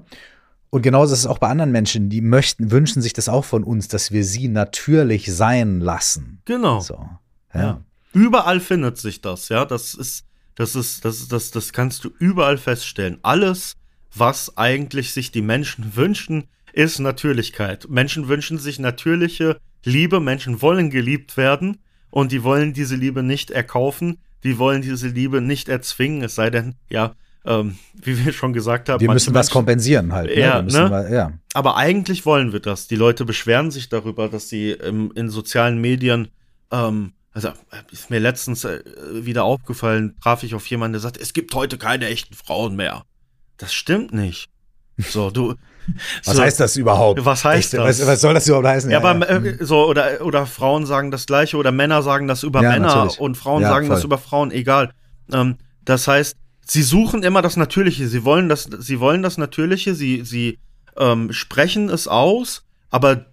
Speaker 1: Und genauso ist es auch bei anderen Menschen, die möchten, wünschen sich das auch von uns, dass wir sie natürlich sein lassen.
Speaker 2: Genau. So, ja. ja. Überall findet sich das, ja. Das ist, das ist, das ist, das, das kannst du überall feststellen. Alles, was eigentlich sich die Menschen wünschen, ist Natürlichkeit. Menschen wünschen sich natürliche Liebe, Menschen wollen geliebt werden und die wollen diese Liebe nicht erkaufen, die wollen diese Liebe nicht erzwingen, es sei denn, ja, ähm, wie wir schon gesagt haben.
Speaker 1: Wir müssen was kompensieren halt.
Speaker 2: Ne? Ja, ne? Mal, ja. Aber eigentlich wollen wir das. Die Leute beschweren sich darüber, dass sie ähm, in sozialen Medien, ähm, also ist mir letztens äh, wieder aufgefallen, traf ich auf jemanden, der sagt, es gibt heute keine echten Frauen mehr. Das stimmt nicht. So, du. *laughs*
Speaker 1: Was so, heißt das überhaupt?
Speaker 2: Was heißt das?
Speaker 1: Was, was, soll das überhaupt heißen?
Speaker 2: Ja, ja, aber ja. Äh, so, oder, oder Frauen sagen das Gleiche oder Männer sagen das über ja, Männer natürlich. und Frauen sagen voll. das über Frauen, egal. Ähm, das heißt, sie suchen immer das Natürliche. Sie wollen das, sie wollen das Natürliche, sie, sie ähm, sprechen es aus, aber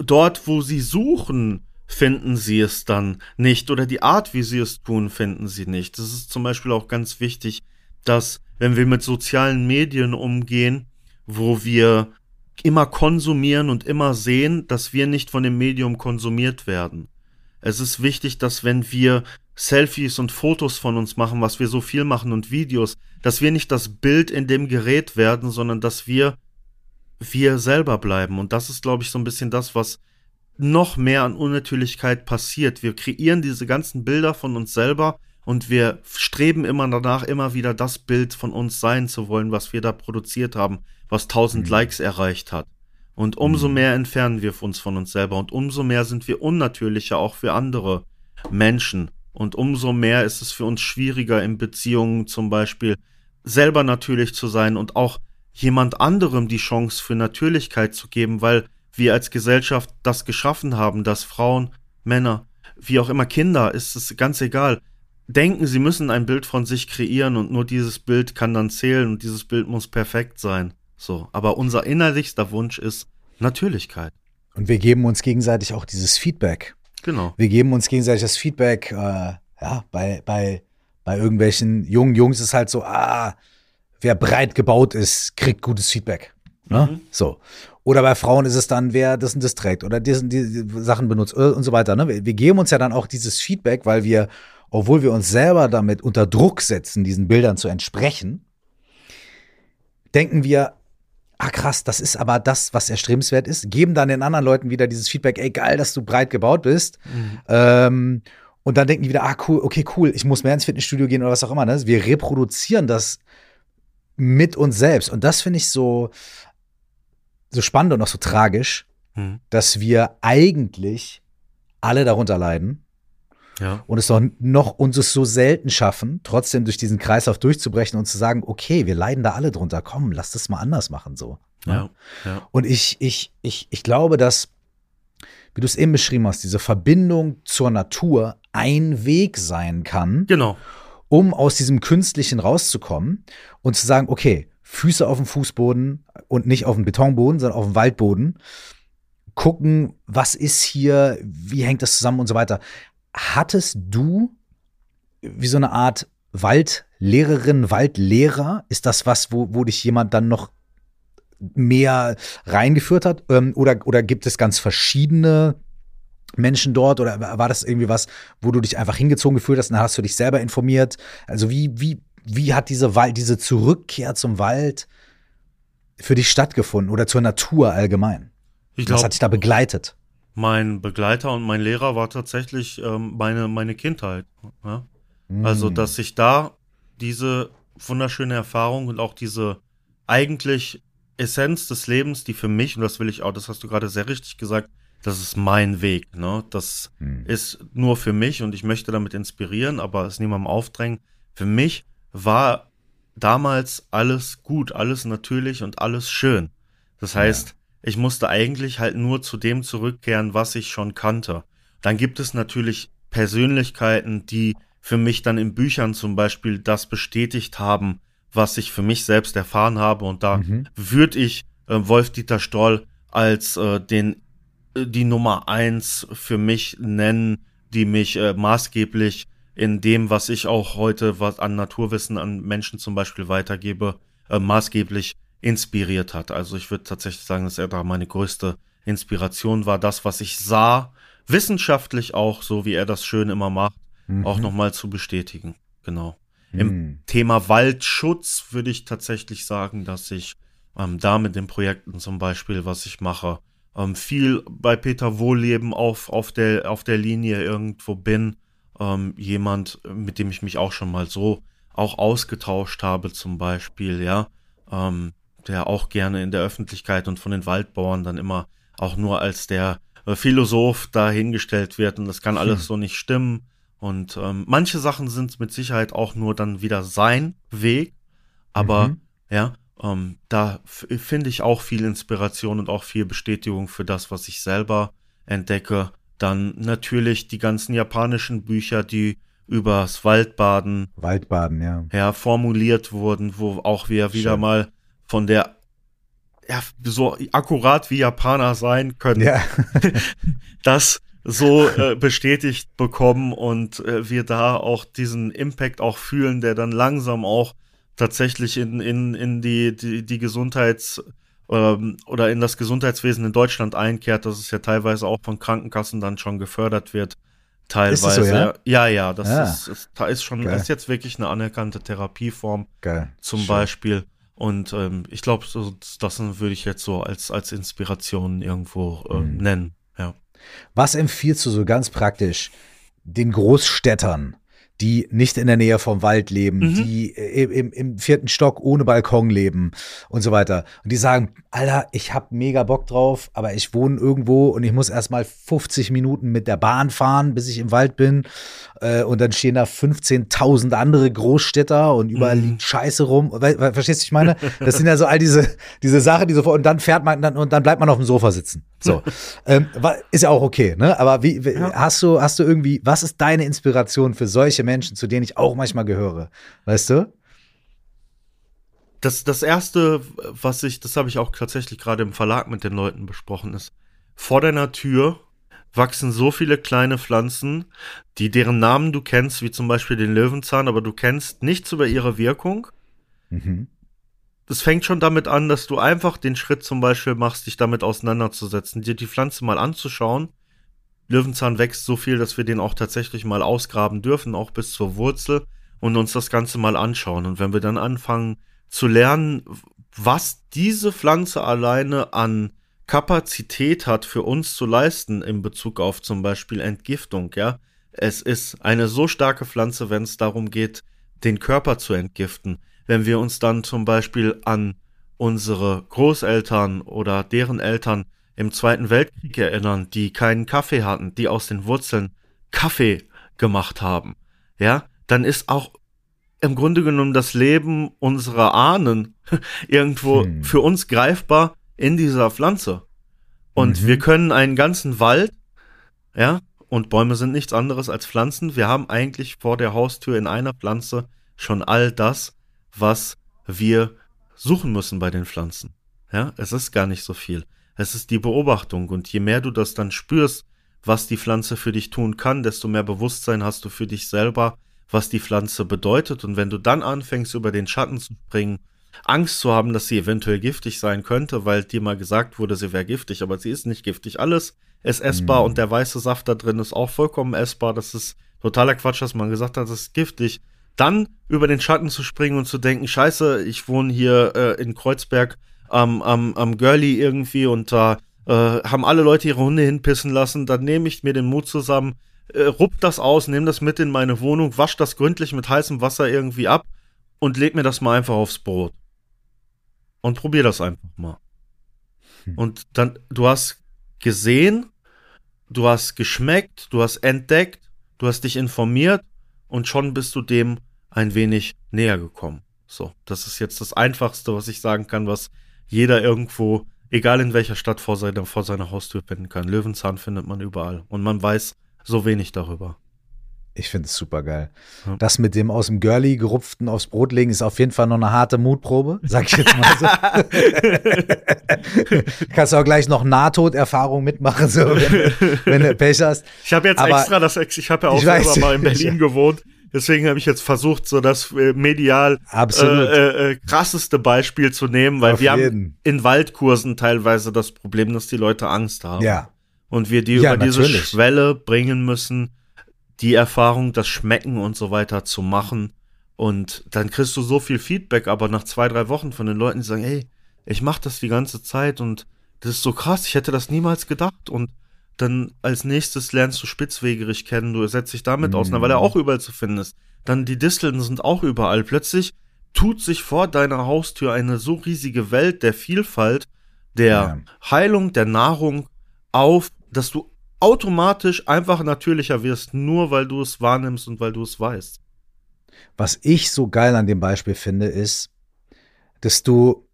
Speaker 2: dort, wo sie suchen, finden sie es dann nicht. Oder die Art, wie sie es tun, finden sie nicht. Das ist zum Beispiel auch ganz wichtig, dass wenn wir mit sozialen Medien umgehen, wo wir immer konsumieren und immer sehen, dass wir nicht von dem Medium konsumiert werden. Es ist wichtig, dass wenn wir Selfies und Fotos von uns machen, was wir so viel machen und Videos, dass wir nicht das Bild in dem Gerät werden, sondern dass wir wir selber bleiben. Und das ist, glaube ich, so ein bisschen das, was noch mehr an Unnatürlichkeit passiert. Wir kreieren diese ganzen Bilder von uns selber und wir streben immer danach, immer wieder das Bild von uns sein zu wollen, was wir da produziert haben, was 1000 mhm. Likes erreicht hat. Und umso mhm. mehr entfernen wir uns von uns selber und umso mehr sind wir unnatürlicher auch für andere Menschen. Und umso mehr ist es für uns schwieriger in Beziehungen zum Beispiel selber natürlich zu sein und auch jemand anderem die Chance für Natürlichkeit zu geben, weil wir als Gesellschaft das geschaffen haben, dass Frauen, Männer, wie auch immer Kinder, ist es ganz egal, denken, sie müssen ein Bild von sich kreieren und nur dieses Bild kann dann zählen und dieses Bild muss perfekt sein. So, aber unser innerlichster Wunsch ist Natürlichkeit.
Speaker 1: Und wir geben uns gegenseitig auch dieses Feedback.
Speaker 2: Genau.
Speaker 1: Wir geben uns gegenseitig das Feedback, äh, ja, bei, bei, bei irgendwelchen jungen Jungs ist halt so, ah, wer breit gebaut ist, kriegt gutes Feedback. Ne? Mhm. So. Oder bei Frauen ist es dann, wer das und das trägt oder die, die Sachen benutzt und so weiter. Ne? Wir, wir geben uns ja dann auch dieses Feedback, weil wir obwohl wir uns selber damit unter Druck setzen, diesen Bildern zu entsprechen, denken wir, ah krass, das ist aber das, was erstrebenswert ist, geben dann den anderen Leuten wieder dieses Feedback, ey geil, dass du breit gebaut bist. Mhm. Ähm, und dann denken die wieder, ah, cool, okay, cool, ich muss mehr ins Fitnessstudio gehen oder was auch immer. Ne? Wir reproduzieren das mit uns selbst. Und das finde ich so, so spannend und auch so tragisch, hm. dass wir eigentlich alle darunter leiden. Ja. Und es doch noch uns es so selten schaffen, trotzdem durch diesen Kreislauf durchzubrechen und zu sagen, okay, wir leiden da alle drunter, komm, lass das mal anders machen, so. Ne? Ja, ja. Und ich, ich, ich, ich glaube, dass, wie du es eben beschrieben hast, diese Verbindung zur Natur ein Weg sein kann.
Speaker 2: Genau.
Speaker 1: Um aus diesem Künstlichen rauszukommen und zu sagen, okay, Füße auf dem Fußboden und nicht auf dem Betonboden, sondern auf dem Waldboden. Gucken, was ist hier, wie hängt das zusammen und so weiter. Hattest du wie so eine Art Waldlehrerin, Waldlehrer? Ist das was, wo, wo dich jemand dann noch mehr reingeführt hat? Ähm, oder, oder gibt es ganz verschiedene Menschen dort oder war das irgendwie was, wo du dich einfach hingezogen gefühlt hast und dann hast du dich selber informiert? Also wie, wie, wie hat diese Wald, diese Zurückkehr zum Wald für dich stattgefunden oder zur Natur allgemein? Ich glaub, was hat dich da begleitet?
Speaker 2: Mein Begleiter und mein Lehrer war tatsächlich ähm, meine, meine Kindheit. Ja? Mm. Also, dass ich da diese wunderschöne Erfahrung und auch diese eigentlich Essenz des Lebens, die für mich, und das will ich auch, das hast du gerade sehr richtig gesagt, das ist mein Weg. Ne? Das hm. ist nur für mich und ich möchte damit inspirieren, aber es niemandem aufdrängen. Für mich war damals alles gut, alles natürlich und alles schön. Das heißt, ja. Ich musste eigentlich halt nur zu dem zurückkehren, was ich schon kannte. Dann gibt es natürlich Persönlichkeiten, die für mich dann in Büchern zum Beispiel das bestätigt haben, was ich für mich selbst erfahren habe. Und da mhm. würde ich äh, Wolf-Dieter Stoll als äh, den die Nummer eins für mich nennen, die mich äh, maßgeblich in dem, was ich auch heute was an Naturwissen an Menschen zum Beispiel weitergebe, äh, maßgeblich inspiriert hat. Also ich würde tatsächlich sagen, dass er da meine größte Inspiration war, das, was ich sah, wissenschaftlich auch, so wie er das schön immer macht, mhm. auch nochmal zu bestätigen. Genau. Mhm. Im Thema Waldschutz würde ich tatsächlich sagen, dass ich ähm, da mit den Projekten zum Beispiel, was ich mache, ähm, viel bei Peter Wohlleben auf, auf, der, auf der Linie irgendwo bin. Ähm, jemand, mit dem ich mich auch schon mal so auch ausgetauscht habe, zum Beispiel, ja, ähm, der auch gerne in der Öffentlichkeit und von den Waldbauern dann immer auch nur als der äh, Philosoph dahingestellt wird und das kann alles hm. so nicht stimmen. Und ähm, manche Sachen sind mit Sicherheit auch nur dann wieder sein Weg, aber mhm. ja, ähm, da finde ich auch viel Inspiration und auch viel Bestätigung für das, was ich selber entdecke. Dann natürlich die ganzen japanischen Bücher, die übers Waldbaden,
Speaker 1: Waldbaden, ja,
Speaker 2: ja formuliert wurden, wo auch wir wieder Schön. mal von der ja, so akkurat wie Japaner sein können, ja. *laughs* das so äh, bestätigt bekommen und äh, wir da auch diesen Impact auch fühlen, der dann langsam auch tatsächlich in, in, in die, die, die Gesundheits- ähm, oder in das Gesundheitswesen in Deutschland einkehrt, dass es ja teilweise auch von Krankenkassen dann schon gefördert wird. Teilweise. So, ja? ja, ja, das ja. Ah. Ist, ist, ist schon, Geil. ist jetzt wirklich eine anerkannte Therapieform. Geil. Zum Schön. Beispiel. Und ähm, ich glaube, so, das würde ich jetzt so als, als Inspiration irgendwo äh, mhm. nennen. Ja.
Speaker 1: Was empfiehlst du so ganz praktisch den Großstädtern, die nicht in der Nähe vom Wald leben, mhm. die im, im, vierten Stock ohne Balkon leben und so weiter. Und die sagen, Alter, ich hab mega Bock drauf, aber ich wohne irgendwo und ich muss erstmal 50 Minuten mit der Bahn fahren, bis ich im Wald bin. Äh, und dann stehen da 15.000 andere Großstädter und überall mhm. liegt Scheiße rum. Verstehst du, ich meine? *laughs* Das sind ja so all diese, diese Sachen, die so vor, und dann fährt man dann, und dann bleibt man auf dem Sofa sitzen. So. *laughs* ähm, ist ja auch okay, ne? Aber wie, wie ja. hast du, hast du irgendwie, was ist deine Inspiration für solche Menschen, zu denen ich auch manchmal gehöre? Weißt du?
Speaker 2: Das, das erste, was ich, das habe ich auch tatsächlich gerade im Verlag mit den Leuten besprochen, ist, vor deiner Tür wachsen so viele kleine Pflanzen, die deren Namen du kennst, wie zum Beispiel den Löwenzahn, aber du kennst nichts über ihre Wirkung. Mhm. Das fängt schon damit an, dass du einfach den Schritt zum Beispiel machst, dich damit auseinanderzusetzen, dir die Pflanze mal anzuschauen. Löwenzahn wächst so viel, dass wir den auch tatsächlich mal ausgraben dürfen, auch bis zur Wurzel und uns das Ganze mal anschauen. Und wenn wir dann anfangen zu lernen, was diese Pflanze alleine an Kapazität hat für uns zu leisten in Bezug auf zum Beispiel Entgiftung, ja, Es ist eine so starke Pflanze, wenn es darum geht, den Körper zu entgiften. Wenn wir uns dann zum Beispiel an unsere Großeltern oder deren Eltern im Zweiten Weltkrieg erinnern, die keinen Kaffee hatten, die aus den Wurzeln Kaffee gemacht haben, ja, dann ist auch im Grunde genommen das Leben unserer Ahnen *laughs* irgendwo hm. für uns greifbar in dieser Pflanze. Und mhm. wir können einen ganzen Wald, ja, und Bäume sind nichts anderes als Pflanzen. Wir haben eigentlich vor der Haustür in einer Pflanze schon all das, was wir suchen müssen bei den Pflanzen. Ja, es ist gar nicht so viel. Es ist die Beobachtung und je mehr du das dann spürst, was die Pflanze für dich tun kann, desto mehr Bewusstsein hast du für dich selber, was die Pflanze bedeutet und wenn du dann anfängst über den Schatten zu springen, Angst zu haben, dass sie eventuell giftig sein könnte, weil dir mal gesagt wurde, sie wäre giftig, aber sie ist nicht giftig. Alles ist essbar mm. und der weiße Saft da drin ist auch vollkommen essbar. Das ist totaler Quatsch, dass man gesagt hat, das ist giftig dann über den Schatten zu springen und zu denken, scheiße, ich wohne hier äh, in Kreuzberg am, am, am Girlie irgendwie und da äh, haben alle Leute ihre Hunde hinpissen lassen, dann nehme ich mir den Mut zusammen, äh, rupp das aus, nehme das mit in meine Wohnung, wasch das gründlich mit heißem Wasser irgendwie ab und leg mir das mal einfach aufs Brot. Und probier das einfach mal. Hm. Und dann, du hast gesehen, du hast geschmeckt, du hast entdeckt, du hast dich informiert und schon bist du dem ein wenig näher gekommen. So, das ist jetzt das Einfachste, was ich sagen kann, was jeder irgendwo, egal in welcher Stadt vor seiner, vor seiner Haustür finden kann. Löwenzahn findet man überall und man weiß so wenig darüber.
Speaker 1: Ich finde es super geil. Ja. Das mit dem aus dem Girlie gerupften aufs Brot legen ist auf jeden Fall noch eine harte Mutprobe, sag ich jetzt mal so. *laughs* Kannst auch gleich noch Nahtoderfahrung mitmachen, so, wenn, wenn du Pech hast.
Speaker 2: Ich habe jetzt Aber extra das, ich habe ja auch selber mal in Berlin gewohnt. Deswegen habe ich jetzt versucht, so das äh, medial äh, äh, äh, krasseste Beispiel zu nehmen, weil Auf wir jeden. haben in Waldkursen teilweise das Problem, dass die Leute Angst haben.
Speaker 1: Ja.
Speaker 2: Und wir die ja, über natürlich. diese Schwelle bringen müssen, die Erfahrung, das Schmecken und so weiter zu machen. Und dann kriegst du so viel Feedback, aber nach zwei, drei Wochen von den Leuten, die sagen, ey, ich mache das die ganze Zeit und das ist so krass, ich hätte das niemals gedacht. Und dann als nächstes lernst du Spitzwegerich kennen, du setzt dich damit mhm. auseinander, weil er auch überall zu finden ist. Dann die Disteln sind auch überall. Plötzlich tut sich vor deiner Haustür eine so riesige Welt der Vielfalt, der ja. Heilung, der Nahrung auf, dass du automatisch einfach natürlicher wirst, nur weil du es wahrnimmst und weil du es weißt.
Speaker 1: Was ich so geil an dem Beispiel finde, ist, dass du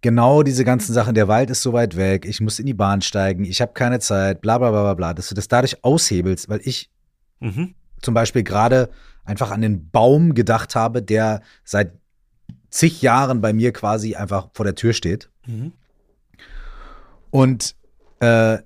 Speaker 1: genau diese ganzen Sachen, der Wald ist so weit weg, ich muss in die Bahn steigen, ich habe keine Zeit, bla bla bla bla bla, dass du das dadurch aushebelst, weil ich mhm. zum Beispiel gerade einfach an den Baum gedacht habe, der seit zig Jahren bei mir quasi einfach vor der Tür steht. Mhm. Und äh,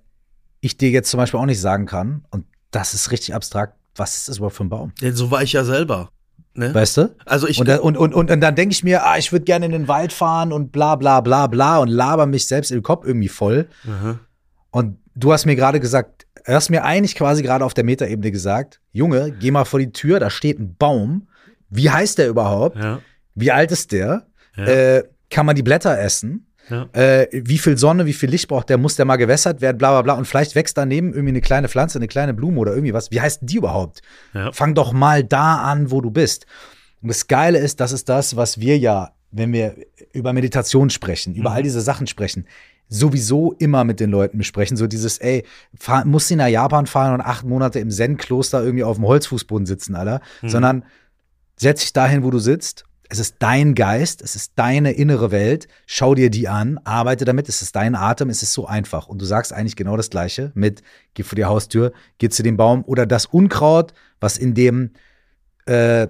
Speaker 1: ich dir jetzt zum Beispiel auch nicht sagen kann, und das ist richtig abstrakt, was ist das überhaupt für ein Baum?
Speaker 2: Ja, so war ich ja selber.
Speaker 1: Ne? Weißt du?
Speaker 2: Also ich
Speaker 1: und, und, und, und, und dann denke ich mir, ah, ich würde gerne in den Wald fahren und bla bla bla bla und laber mich selbst im Kopf irgendwie voll. Mhm. Und du hast mir gerade gesagt, du hast mir eigentlich quasi gerade auf der Metaebene gesagt, Junge, geh mal vor die Tür, da steht ein Baum. Wie heißt der überhaupt? Ja. Wie alt ist der? Ja. Äh, kann man die Blätter essen? Ja. Äh, wie viel Sonne, wie viel Licht braucht der, muss der mal gewässert werden, bla bla bla. Und vielleicht wächst daneben irgendwie eine kleine Pflanze, eine kleine Blume oder irgendwie was. Wie heißt die überhaupt? Ja. Fang doch mal da an, wo du bist. Und das Geile ist, das ist das, was wir ja, wenn wir über Meditation sprechen, über mhm. all diese Sachen sprechen, sowieso immer mit den Leuten besprechen. So dieses, ey, fahr, musst du nach Japan fahren und acht Monate im Zen-Kloster irgendwie auf dem Holzfußboden sitzen, Alter. Mhm. Sondern setz dich dahin, wo du sitzt es ist dein Geist, es ist deine innere Welt. Schau dir die an, arbeite damit. Es ist dein Atem, es ist so einfach. Und du sagst eigentlich genau das Gleiche mit, geh vor die Haustür, geh zu dem Baum oder das Unkraut, was in dem äh,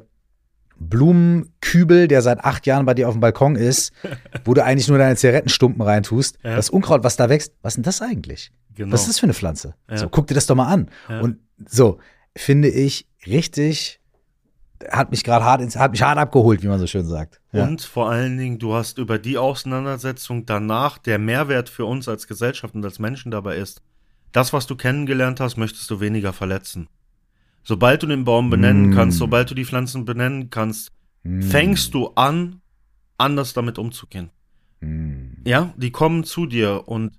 Speaker 1: Blumenkübel, der seit acht Jahren bei dir auf dem Balkon ist, *laughs* wo du eigentlich nur deine Zigarettenstumpen reintust. Ja. Das Unkraut, was da wächst, was ist denn das eigentlich? Genau. Was ist das für eine Pflanze? Ja. So, guck dir das doch mal an. Ja. Und so, finde ich richtig hat mich gerade hart ins, hat mich hart abgeholt, wie man so schön sagt.
Speaker 2: Ja. Und vor allen Dingen, du hast über die Auseinandersetzung danach der Mehrwert für uns als Gesellschaft und als Menschen dabei ist, das, was du kennengelernt hast, möchtest du weniger verletzen. Sobald du den Baum benennen mm. kannst, sobald du die Pflanzen benennen kannst, mm. fängst du an, anders damit umzugehen. Mm. Ja, die kommen zu dir und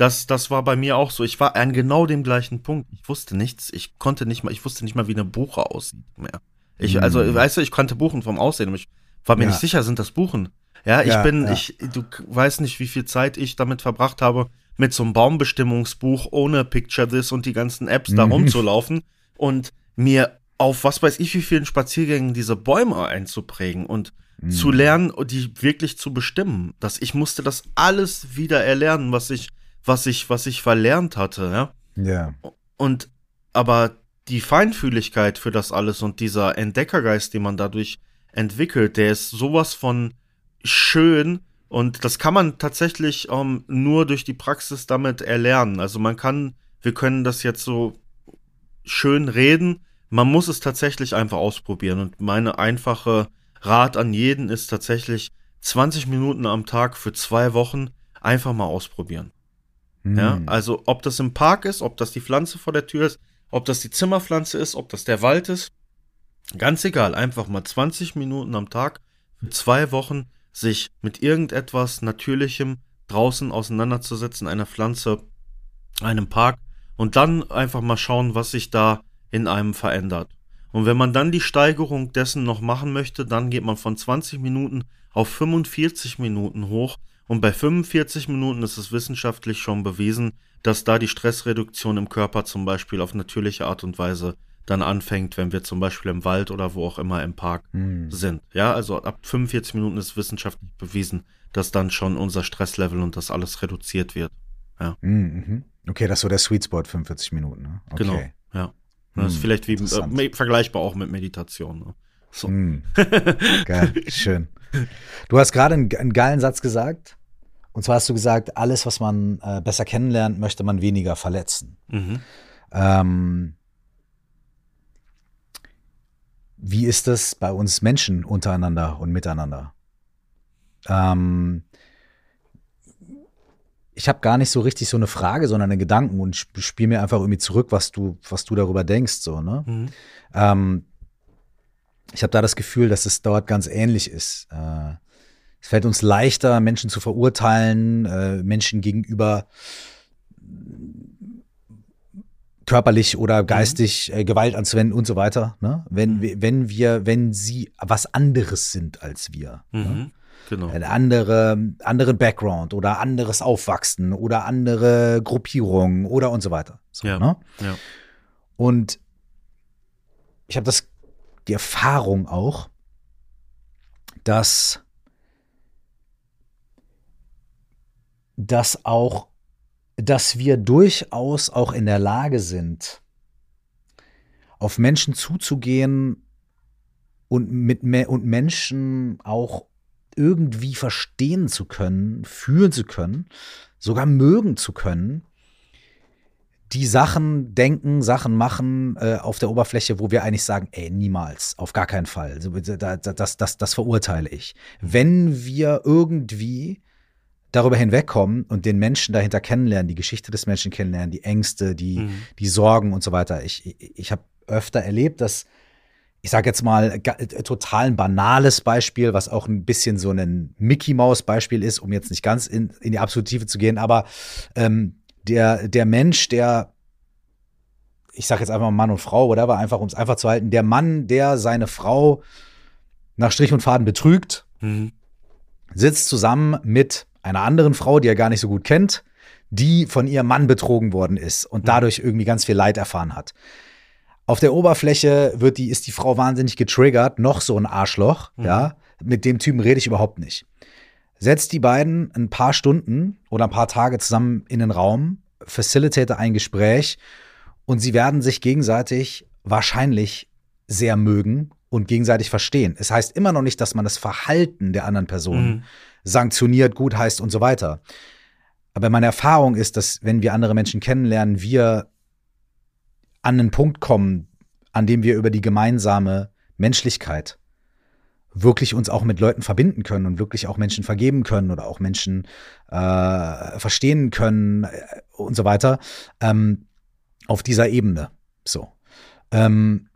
Speaker 2: das, das war bei mir auch so. Ich war an genau dem gleichen Punkt. Ich wusste nichts. Ich konnte nicht mal, ich wusste nicht mal, wie eine Buche aussieht mehr. Ich, mhm. also, weißt du, ich kannte Buchen vom Aussehen, aber ich war mir ja. nicht sicher, sind das Buchen? Ja, ich ja, bin, ja. ich, du weißt nicht, wie viel Zeit ich damit verbracht habe, mit so einem Baumbestimmungsbuch ohne Picture This und die ganzen Apps mhm. da rumzulaufen und mir auf was weiß ich wie vielen Spaziergängen diese Bäume einzuprägen und mhm. zu lernen, die wirklich zu bestimmen. Dass ich musste das alles wieder erlernen, was ich, was ich, was ich verlernt hatte, ja.
Speaker 1: Ja.
Speaker 2: Und aber die Feinfühligkeit für das alles und dieser Entdeckergeist, den man dadurch entwickelt, der ist sowas von schön und das kann man tatsächlich ähm, nur durch die Praxis damit erlernen. Also man kann, wir können das jetzt so schön reden, man muss es tatsächlich einfach ausprobieren. Und meine einfache Rat an jeden ist tatsächlich 20 Minuten am Tag für zwei Wochen einfach mal ausprobieren. Ja, also ob das im Park ist, ob das die Pflanze vor der Tür ist, ob das die Zimmerpflanze ist, ob das der Wald ist, ganz egal, einfach mal 20 Minuten am Tag für zwei Wochen sich mit irgendetwas Natürlichem draußen auseinanderzusetzen, einer Pflanze, einem Park und dann einfach mal schauen, was sich da in einem verändert. Und wenn man dann die Steigerung dessen noch machen möchte, dann geht man von 20 Minuten auf 45 Minuten hoch. Und bei 45 Minuten ist es wissenschaftlich schon bewiesen, dass da die Stressreduktion im Körper zum Beispiel auf natürliche Art und Weise dann anfängt, wenn wir zum Beispiel im Wald oder wo auch immer im Park mhm. sind. Ja, also ab 45 Minuten ist wissenschaftlich bewiesen, dass dann schon unser Stresslevel und das alles reduziert wird. Ja.
Speaker 1: Mhm. Okay, das ist so der Sweet Spot, 45 Minuten. Ne? Okay.
Speaker 2: Genau, ja. Das ist hm, vielleicht wie äh, vergleichbar auch mit Meditation. Ne?
Speaker 1: So. Mm. *laughs* Geil, schön. Du hast gerade einen, einen, geilen Satz gesagt. Und zwar hast du gesagt, alles, was man äh, besser kennenlernt, möchte man weniger verletzen. Mhm. Ähm, wie ist das bei uns Menschen untereinander und miteinander? Ähm, ich habe gar nicht so richtig so eine Frage, sondern einen Gedanken und spiele mir einfach irgendwie zurück, was du, was du darüber denkst. So, ne? Mhm. Ähm, ich habe da das Gefühl, dass es dort ganz ähnlich ist. Äh, es fällt uns leichter, Menschen zu verurteilen, äh, Menschen gegenüber körperlich oder mhm. geistig äh, Gewalt anzuwenden und so weiter. Ne? Wenn, mhm. wenn wir, wenn sie was anderes sind als wir. Ne? Mhm. Ne? Genau. Ein andere, anderen Background oder anderes Aufwachsen oder andere Gruppierungen oder und so weiter. So, ja. Ne? ja. Und ich habe das, die Erfahrung auch, dass, dass auch, dass wir durchaus auch in der Lage sind, auf Menschen zuzugehen und mit und Menschen auch irgendwie verstehen zu können, fühlen zu können, sogar mögen zu können, die Sachen denken, Sachen machen äh, auf der Oberfläche, wo wir eigentlich sagen, ey, niemals, auf gar keinen Fall. Das, das, das, das verurteile ich. Wenn wir irgendwie darüber hinwegkommen und den Menschen dahinter kennenlernen, die Geschichte des Menschen kennenlernen, die Ängste, die, mhm. die Sorgen und so weiter. Ich, ich, ich habe öfter erlebt, dass ich sage jetzt mal, äh, total ein banales Beispiel, was auch ein bisschen so ein Mickey-Maus-Beispiel ist, um jetzt nicht ganz in, in die Absolutive zu gehen, aber ähm, der, der Mensch, der, ich sage jetzt einfach Mann und Frau, whatever, einfach um es einfach zu halten, der Mann, der seine Frau nach Strich und Faden betrügt, mhm. sitzt zusammen mit einer anderen Frau, die er gar nicht so gut kennt, die von ihrem Mann betrogen worden ist und mhm. dadurch irgendwie ganz viel Leid erfahren hat. Auf der Oberfläche wird die, ist die Frau wahnsinnig getriggert, noch so ein Arschloch, mhm. ja. Mit dem Typen rede ich überhaupt nicht. Setzt die beiden ein paar Stunden oder ein paar Tage zusammen in den Raum, facilitate ein Gespräch und sie werden sich gegenseitig wahrscheinlich sehr mögen und gegenseitig verstehen. Es heißt immer noch nicht, dass man das Verhalten der anderen Person mhm. Sanktioniert, gut heißt und so weiter. Aber meine Erfahrung ist, dass wenn wir andere Menschen kennenlernen, wir an einen Punkt kommen, an dem wir über die gemeinsame Menschlichkeit wirklich uns auch mit Leuten verbinden können und wirklich auch Menschen vergeben können oder auch Menschen äh, verstehen können äh, und so weiter, ähm, auf dieser Ebene. So. Ähm,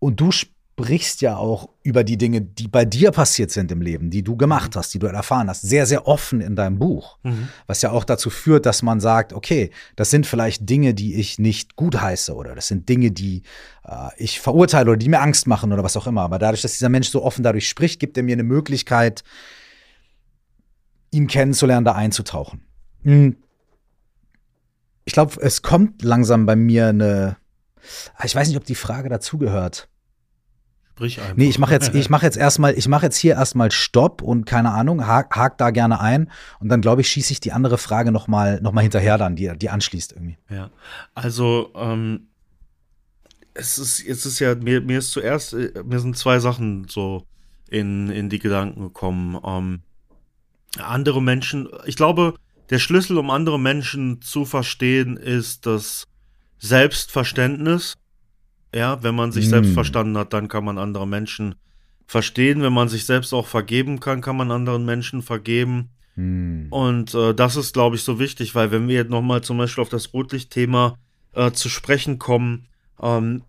Speaker 1: und du sprichst ja auch über die Dinge, die bei dir passiert sind im Leben, die du gemacht mhm. hast, die du erfahren hast, sehr, sehr offen in deinem Buch. Mhm. Was ja auch dazu führt, dass man sagt, okay, das sind vielleicht Dinge, die ich nicht gut heiße oder das sind Dinge, die äh, ich verurteile oder die mir Angst machen oder was auch immer. Aber dadurch, dass dieser Mensch so offen dadurch spricht, gibt er mir eine Möglichkeit, ihn kennenzulernen, da einzutauchen. Hm. Ich glaube, es kommt langsam bei mir eine, ich weiß nicht, ob die Frage dazugehört. Sprich einfach. Nee, ich mache jetzt, ich mache jetzt erstmal, ich mache jetzt hier erstmal Stopp und keine Ahnung, hak, hak da gerne ein und dann glaube ich, schieße ich die andere Frage nochmal noch mal hinterher dann, die, die anschließt irgendwie.
Speaker 2: Ja, also ähm, es ist, es ist ja, mir, mir ist zuerst, äh, mir sind zwei Sachen so in, in die Gedanken gekommen. Ähm, andere Menschen, ich glaube, der Schlüssel, um andere Menschen zu verstehen, ist das Selbstverständnis ja, wenn man sich mm. selbst verstanden hat, dann kann man andere Menschen verstehen. Wenn man sich selbst auch vergeben kann, kann man anderen Menschen vergeben. Mm. Und äh, das ist, glaube ich, so wichtig, weil wenn wir jetzt nochmal zum Beispiel auf das Rotlichtthema äh, zu sprechen kommen, ähm,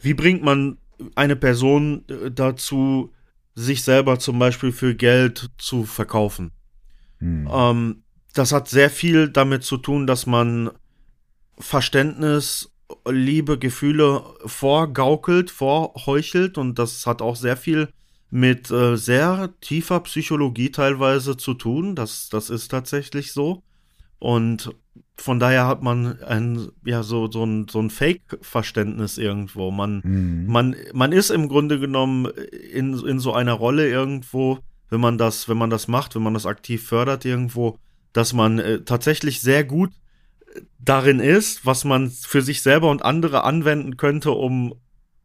Speaker 2: wie bringt man eine Person äh, dazu, sich selber zum Beispiel für Geld zu verkaufen? Mm. Ähm, das hat sehr viel damit zu tun, dass man Verständnis Liebe, Gefühle vorgaukelt, vorheuchelt und das hat auch sehr viel mit äh, sehr tiefer Psychologie teilweise zu tun. Das, das ist tatsächlich so. Und von daher hat man ein, ja, so, so ein, so ein Fake-Verständnis irgendwo. Man, mhm. man, man ist im Grunde genommen in, in so einer Rolle irgendwo, wenn man das, wenn man das macht, wenn man das aktiv fördert irgendwo, dass man äh, tatsächlich sehr gut darin ist, was man für sich selber und andere anwenden könnte, um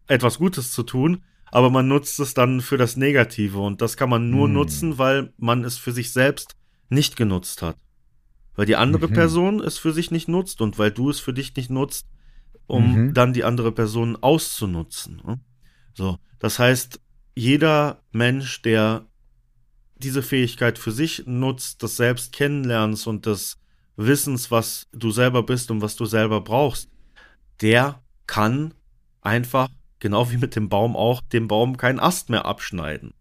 Speaker 2: etwas Gutes zu tun, aber man nutzt es dann für das Negative und das kann man nur hm. nutzen, weil man es für sich selbst nicht genutzt hat. Weil die andere mhm. Person es für sich nicht nutzt und weil du es für dich nicht nutzt, um mhm. dann die andere Person auszunutzen. Ne? So, das heißt, jeder Mensch, der diese Fähigkeit für sich nutzt, das Selbst kennenlernst und das Wissens, was du selber bist und was du selber brauchst, der kann einfach, genau wie mit dem Baum auch, dem Baum keinen Ast mehr abschneiden.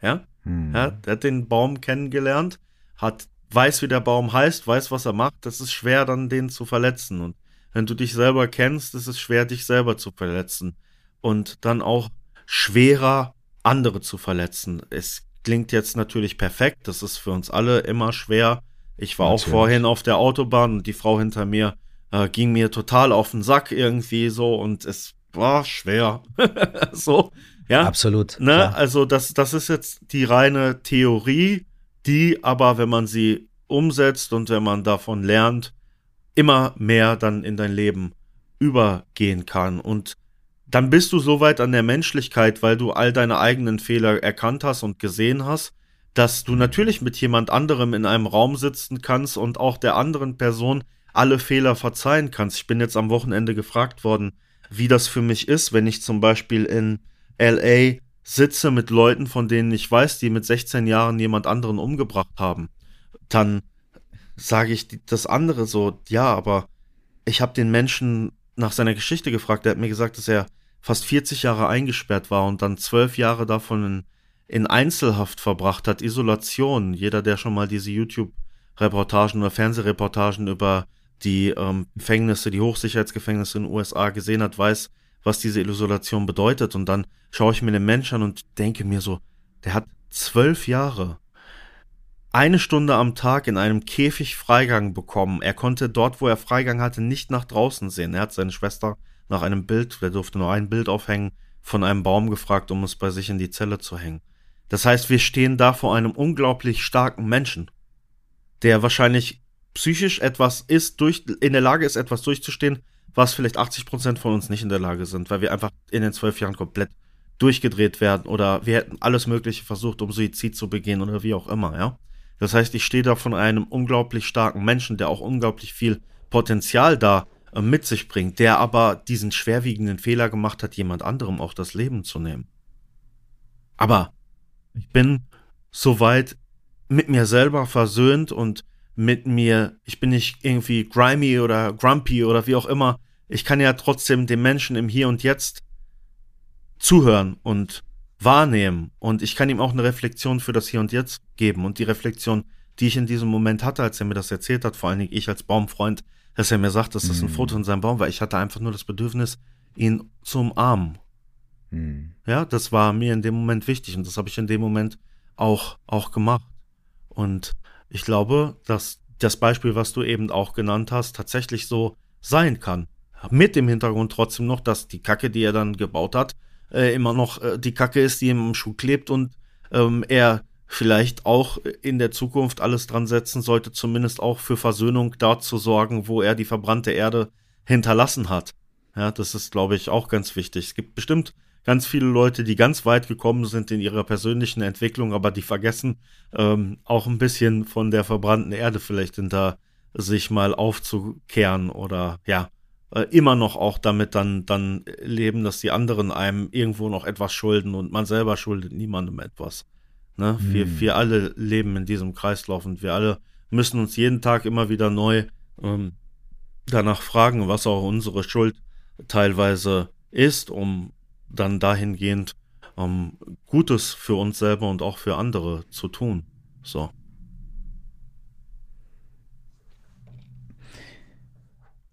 Speaker 2: Ja? Hm. ja? Der hat den Baum kennengelernt, hat, weiß, wie der Baum heißt, weiß, was er macht. Das ist schwer, dann den zu verletzen. Und wenn du dich selber kennst, ist es schwer, dich selber zu verletzen. Und dann auch schwerer, andere zu verletzen. Es klingt jetzt natürlich perfekt, das ist für uns alle immer schwer, ich war Natürlich. auch vorhin auf der Autobahn und die Frau hinter mir äh, ging mir total auf den Sack irgendwie so und es war schwer. *laughs* so, ja.
Speaker 1: Absolut.
Speaker 2: Ne? Also das, das ist jetzt die reine Theorie, die aber, wenn man sie umsetzt und wenn man davon lernt, immer mehr dann in dein Leben übergehen kann. Und dann bist du so weit an der Menschlichkeit, weil du all deine eigenen Fehler erkannt hast und gesehen hast, dass du natürlich mit jemand anderem in einem Raum sitzen kannst und auch der anderen Person alle Fehler verzeihen kannst. Ich bin jetzt am Wochenende gefragt worden, wie das für mich ist, wenn ich zum Beispiel in LA sitze mit Leuten, von denen ich weiß, die mit 16 Jahren jemand anderen umgebracht haben. Dann sage ich das andere so, ja, aber ich habe den Menschen nach seiner Geschichte gefragt. Der hat mir gesagt, dass er fast 40 Jahre eingesperrt war und dann zwölf Jahre davon in in Einzelhaft verbracht hat, Isolation. Jeder, der schon mal diese YouTube-Reportagen oder Fernsehreportagen über die ähm, Gefängnisse, die Hochsicherheitsgefängnisse in den USA gesehen hat, weiß, was diese Isolation bedeutet. Und dann schaue ich mir den Mensch an und denke mir so, der hat zwölf Jahre eine Stunde am Tag in einem Käfig Freigang bekommen. Er konnte dort, wo er Freigang hatte, nicht nach draußen sehen. Er hat seine Schwester nach einem Bild, der durfte nur ein Bild aufhängen, von einem Baum gefragt, um es bei sich in die Zelle zu hängen. Das heißt, wir stehen da vor einem unglaublich starken Menschen, der wahrscheinlich psychisch etwas ist, durch, in der Lage ist, etwas durchzustehen, was vielleicht 80 Prozent von uns nicht in der Lage sind, weil wir einfach in den zwölf Jahren komplett durchgedreht werden oder wir hätten alles Mögliche versucht, um Suizid zu begehen oder wie auch immer, ja. Das heißt, ich stehe da von einem unglaublich starken Menschen, der auch unglaublich viel Potenzial da äh, mit sich bringt, der aber diesen schwerwiegenden Fehler gemacht hat, jemand anderem auch das Leben zu nehmen. Aber ich bin soweit mit mir selber versöhnt und mit mir, ich bin nicht irgendwie grimy oder grumpy oder wie auch immer. Ich kann ja trotzdem dem Menschen im Hier und Jetzt zuhören und wahrnehmen. Und ich kann ihm auch eine Reflexion für das Hier und Jetzt geben. Und die Reflexion, die ich in diesem Moment hatte, als er mir das erzählt hat, vor allen Dingen ich als Baumfreund, dass er mir sagt, dass das ein mhm. Foto in seinem Baum war. Ich hatte einfach nur das Bedürfnis, ihn zu umarmen. Mhm. Ja, das war mir in dem Moment wichtig und das habe ich in dem Moment auch, auch gemacht. Und ich glaube, dass das Beispiel, was du eben auch genannt hast, tatsächlich so sein kann. Mit dem Hintergrund trotzdem noch, dass die Kacke, die er dann gebaut hat, äh, immer noch äh, die Kacke ist, die ihm im Schuh klebt und ähm, er vielleicht auch in der Zukunft alles dran setzen sollte, zumindest auch für Versöhnung dort zu sorgen, wo er die verbrannte Erde hinterlassen hat. Ja, das ist, glaube ich, auch ganz wichtig. Es gibt bestimmt ganz viele Leute, die ganz weit gekommen sind in ihrer persönlichen Entwicklung, aber die vergessen ähm, auch ein bisschen von der verbrannten Erde vielleicht hinter sich mal aufzukehren oder ja, äh, immer noch auch damit dann, dann leben, dass die anderen einem irgendwo noch etwas schulden und man selber schuldet niemandem etwas. Ne? Hm. Wir, wir alle leben in diesem Kreislauf und wir alle müssen uns jeden Tag immer wieder neu ähm, danach fragen, was auch unsere Schuld teilweise ist, um dann dahingehend ähm, Gutes für uns selber und auch für andere zu tun. So.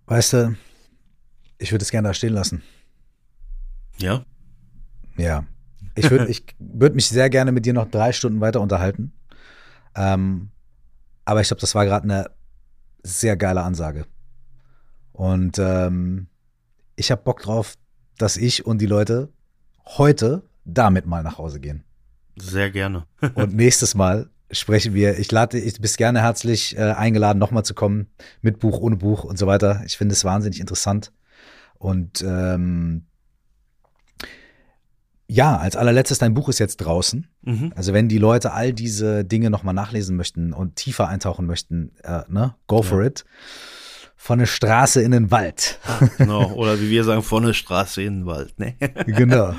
Speaker 1: Weißt du, ich würde es gerne da stehen lassen.
Speaker 2: Ja?
Speaker 1: Ja. Ich würde *laughs* ich würd mich sehr gerne mit dir noch drei Stunden weiter unterhalten. Ähm, aber ich glaube, das war gerade eine sehr geile Ansage. Und ähm, ich habe Bock drauf, dass ich und die Leute heute damit mal nach Hause gehen.
Speaker 2: Sehr gerne. *laughs*
Speaker 1: und nächstes Mal sprechen wir. Ich lade, ich bist gerne herzlich äh, eingeladen, nochmal zu kommen, mit Buch, ohne Buch und so weiter. Ich finde es wahnsinnig interessant. Und ähm, ja, als allerletztes, dein Buch ist jetzt draußen. Mhm. Also wenn die Leute all diese Dinge nochmal nachlesen möchten und tiefer eintauchen möchten, äh, ne, go for ja. it von der Straße in den Wald. *laughs*
Speaker 2: Genau, oder wie wir sagen, von der Straße in den Wald. Ne? *laughs*
Speaker 1: Genau,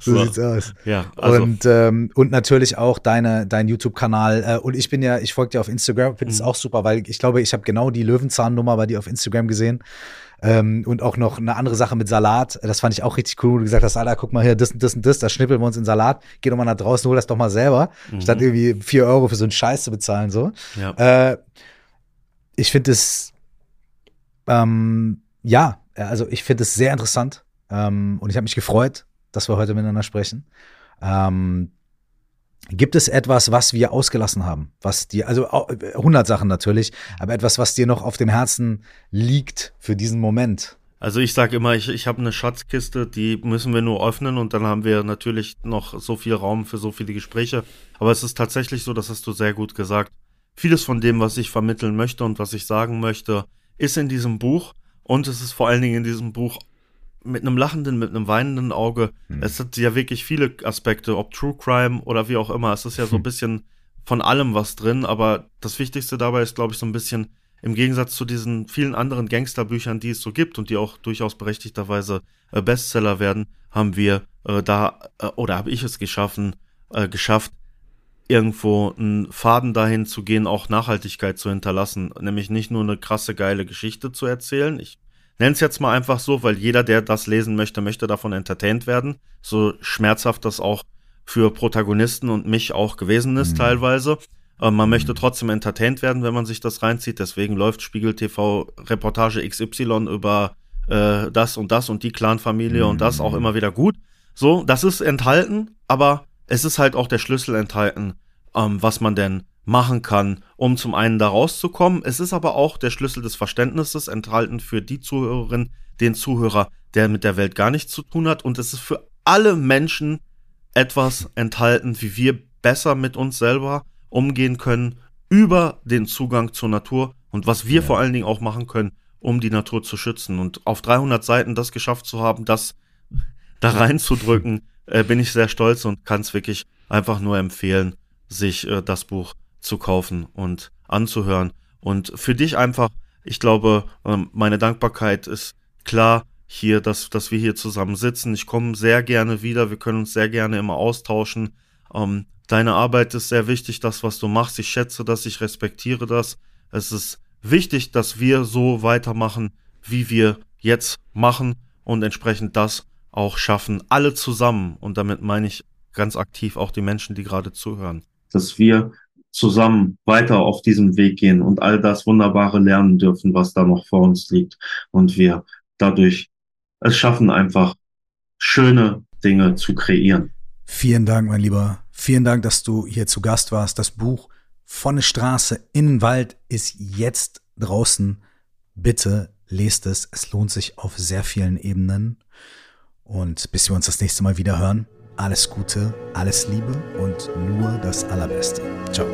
Speaker 1: so, so, sieht's aus. Ja, also. und, ähm, und natürlich auch deine, dein YouTube-Kanal. Äh, und ich bin ja, ich folge dir auf Instagram, finde es mhm. auch super, weil ich glaube, ich habe genau die Löwenzahn-Nummer bei dir auf Instagram gesehen. Ähm, und auch noch eine andere Sache mit Salat. Das fand ich auch richtig cool, wo du gesagt hast, Alter, guck mal hier, das und das und das, da schnippeln wir uns in Salat. Geh doch mal nach draußen, hol das doch mal selber, mhm. statt irgendwie vier Euro für so einen Scheiß zu bezahlen. So. Ja. Äh, ich finde es ähm, ja, also ich finde es sehr interessant ähm, und ich habe mich gefreut, dass wir heute miteinander sprechen. Ähm, gibt es etwas, was wir ausgelassen haben, was dir, also 100 Sachen natürlich, aber etwas, was dir noch auf dem Herzen liegt für diesen Moment?
Speaker 2: Also ich sage immer, ich, ich habe eine Schatzkiste, die müssen wir nur öffnen und dann haben wir natürlich noch so viel Raum für so viele Gespräche. Aber es ist tatsächlich so, das hast du sehr gut gesagt. Vieles von dem, was ich vermitteln möchte und was ich sagen möchte, ist in diesem Buch und es ist vor allen Dingen in diesem Buch mit einem lachenden, mit einem weinenden Auge. Hm. Es hat ja wirklich viele Aspekte, ob True Crime oder wie auch immer. Es ist ja so ein *laughs* bisschen von allem was drin, aber das Wichtigste dabei ist, glaube ich, so ein bisschen im Gegensatz zu diesen vielen anderen Gangsterbüchern, die es so gibt und die auch durchaus berechtigterweise äh, Bestseller werden, haben wir äh, da äh, oder habe ich es geschaffen, äh, geschafft, irgendwo einen Faden dahin zu gehen, auch Nachhaltigkeit zu hinterlassen. Nämlich nicht nur eine krasse, geile Geschichte zu erzählen. Ich nenne es jetzt mal einfach so, weil jeder, der das lesen möchte, möchte davon entertained werden. So schmerzhaft das auch für Protagonisten und mich auch gewesen ist mhm. teilweise. Aber man möchte mhm. trotzdem entertained werden, wenn man sich das reinzieht. Deswegen läuft Spiegel TV Reportage XY über äh, das und das und die Clanfamilie mhm. und das auch mhm. immer wieder gut. So, das ist enthalten, aber es ist halt auch der Schlüssel enthalten, ähm, was man denn machen kann, um zum einen da rauszukommen. Es ist aber auch der Schlüssel des Verständnisses enthalten für die Zuhörerin, den Zuhörer, der mit der Welt gar nichts zu tun hat. Und es ist für alle Menschen etwas enthalten, wie wir besser mit uns selber umgehen können über den Zugang zur Natur und was wir ja. vor allen Dingen auch machen können, um die Natur zu schützen. Und auf 300 Seiten das geschafft zu haben, das *laughs* da reinzudrücken, äh, bin ich sehr stolz und kann es wirklich einfach nur empfehlen, sich äh, das Buch zu kaufen und anzuhören. Und für dich einfach, ich glaube, ähm, meine Dankbarkeit ist klar hier, dass, dass wir hier zusammen sitzen. Ich komme sehr gerne wieder. Wir können uns sehr gerne immer austauschen. Ähm, deine Arbeit ist sehr wichtig, das, was du machst. Ich schätze das, ich respektiere das. Es ist wichtig, dass wir so weitermachen, wie wir jetzt machen und entsprechend das
Speaker 3: auch schaffen, alle zusammen. Und damit meine ich ganz aktiv auch die Menschen, die gerade zuhören.
Speaker 2: Dass wir zusammen weiter auf diesem Weg gehen und all das Wunderbare lernen dürfen, was da noch vor uns liegt. Und wir dadurch es schaffen, einfach schöne Dinge zu kreieren.
Speaker 1: Vielen Dank, mein Lieber. Vielen Dank, dass du hier zu Gast warst. Das Buch von der Straße in den Wald ist jetzt draußen. Bitte lest es. Es lohnt sich auf sehr vielen Ebenen. Und bis wir uns das nächste Mal wieder hören, alles Gute, alles Liebe und nur das Allerbeste. Ciao.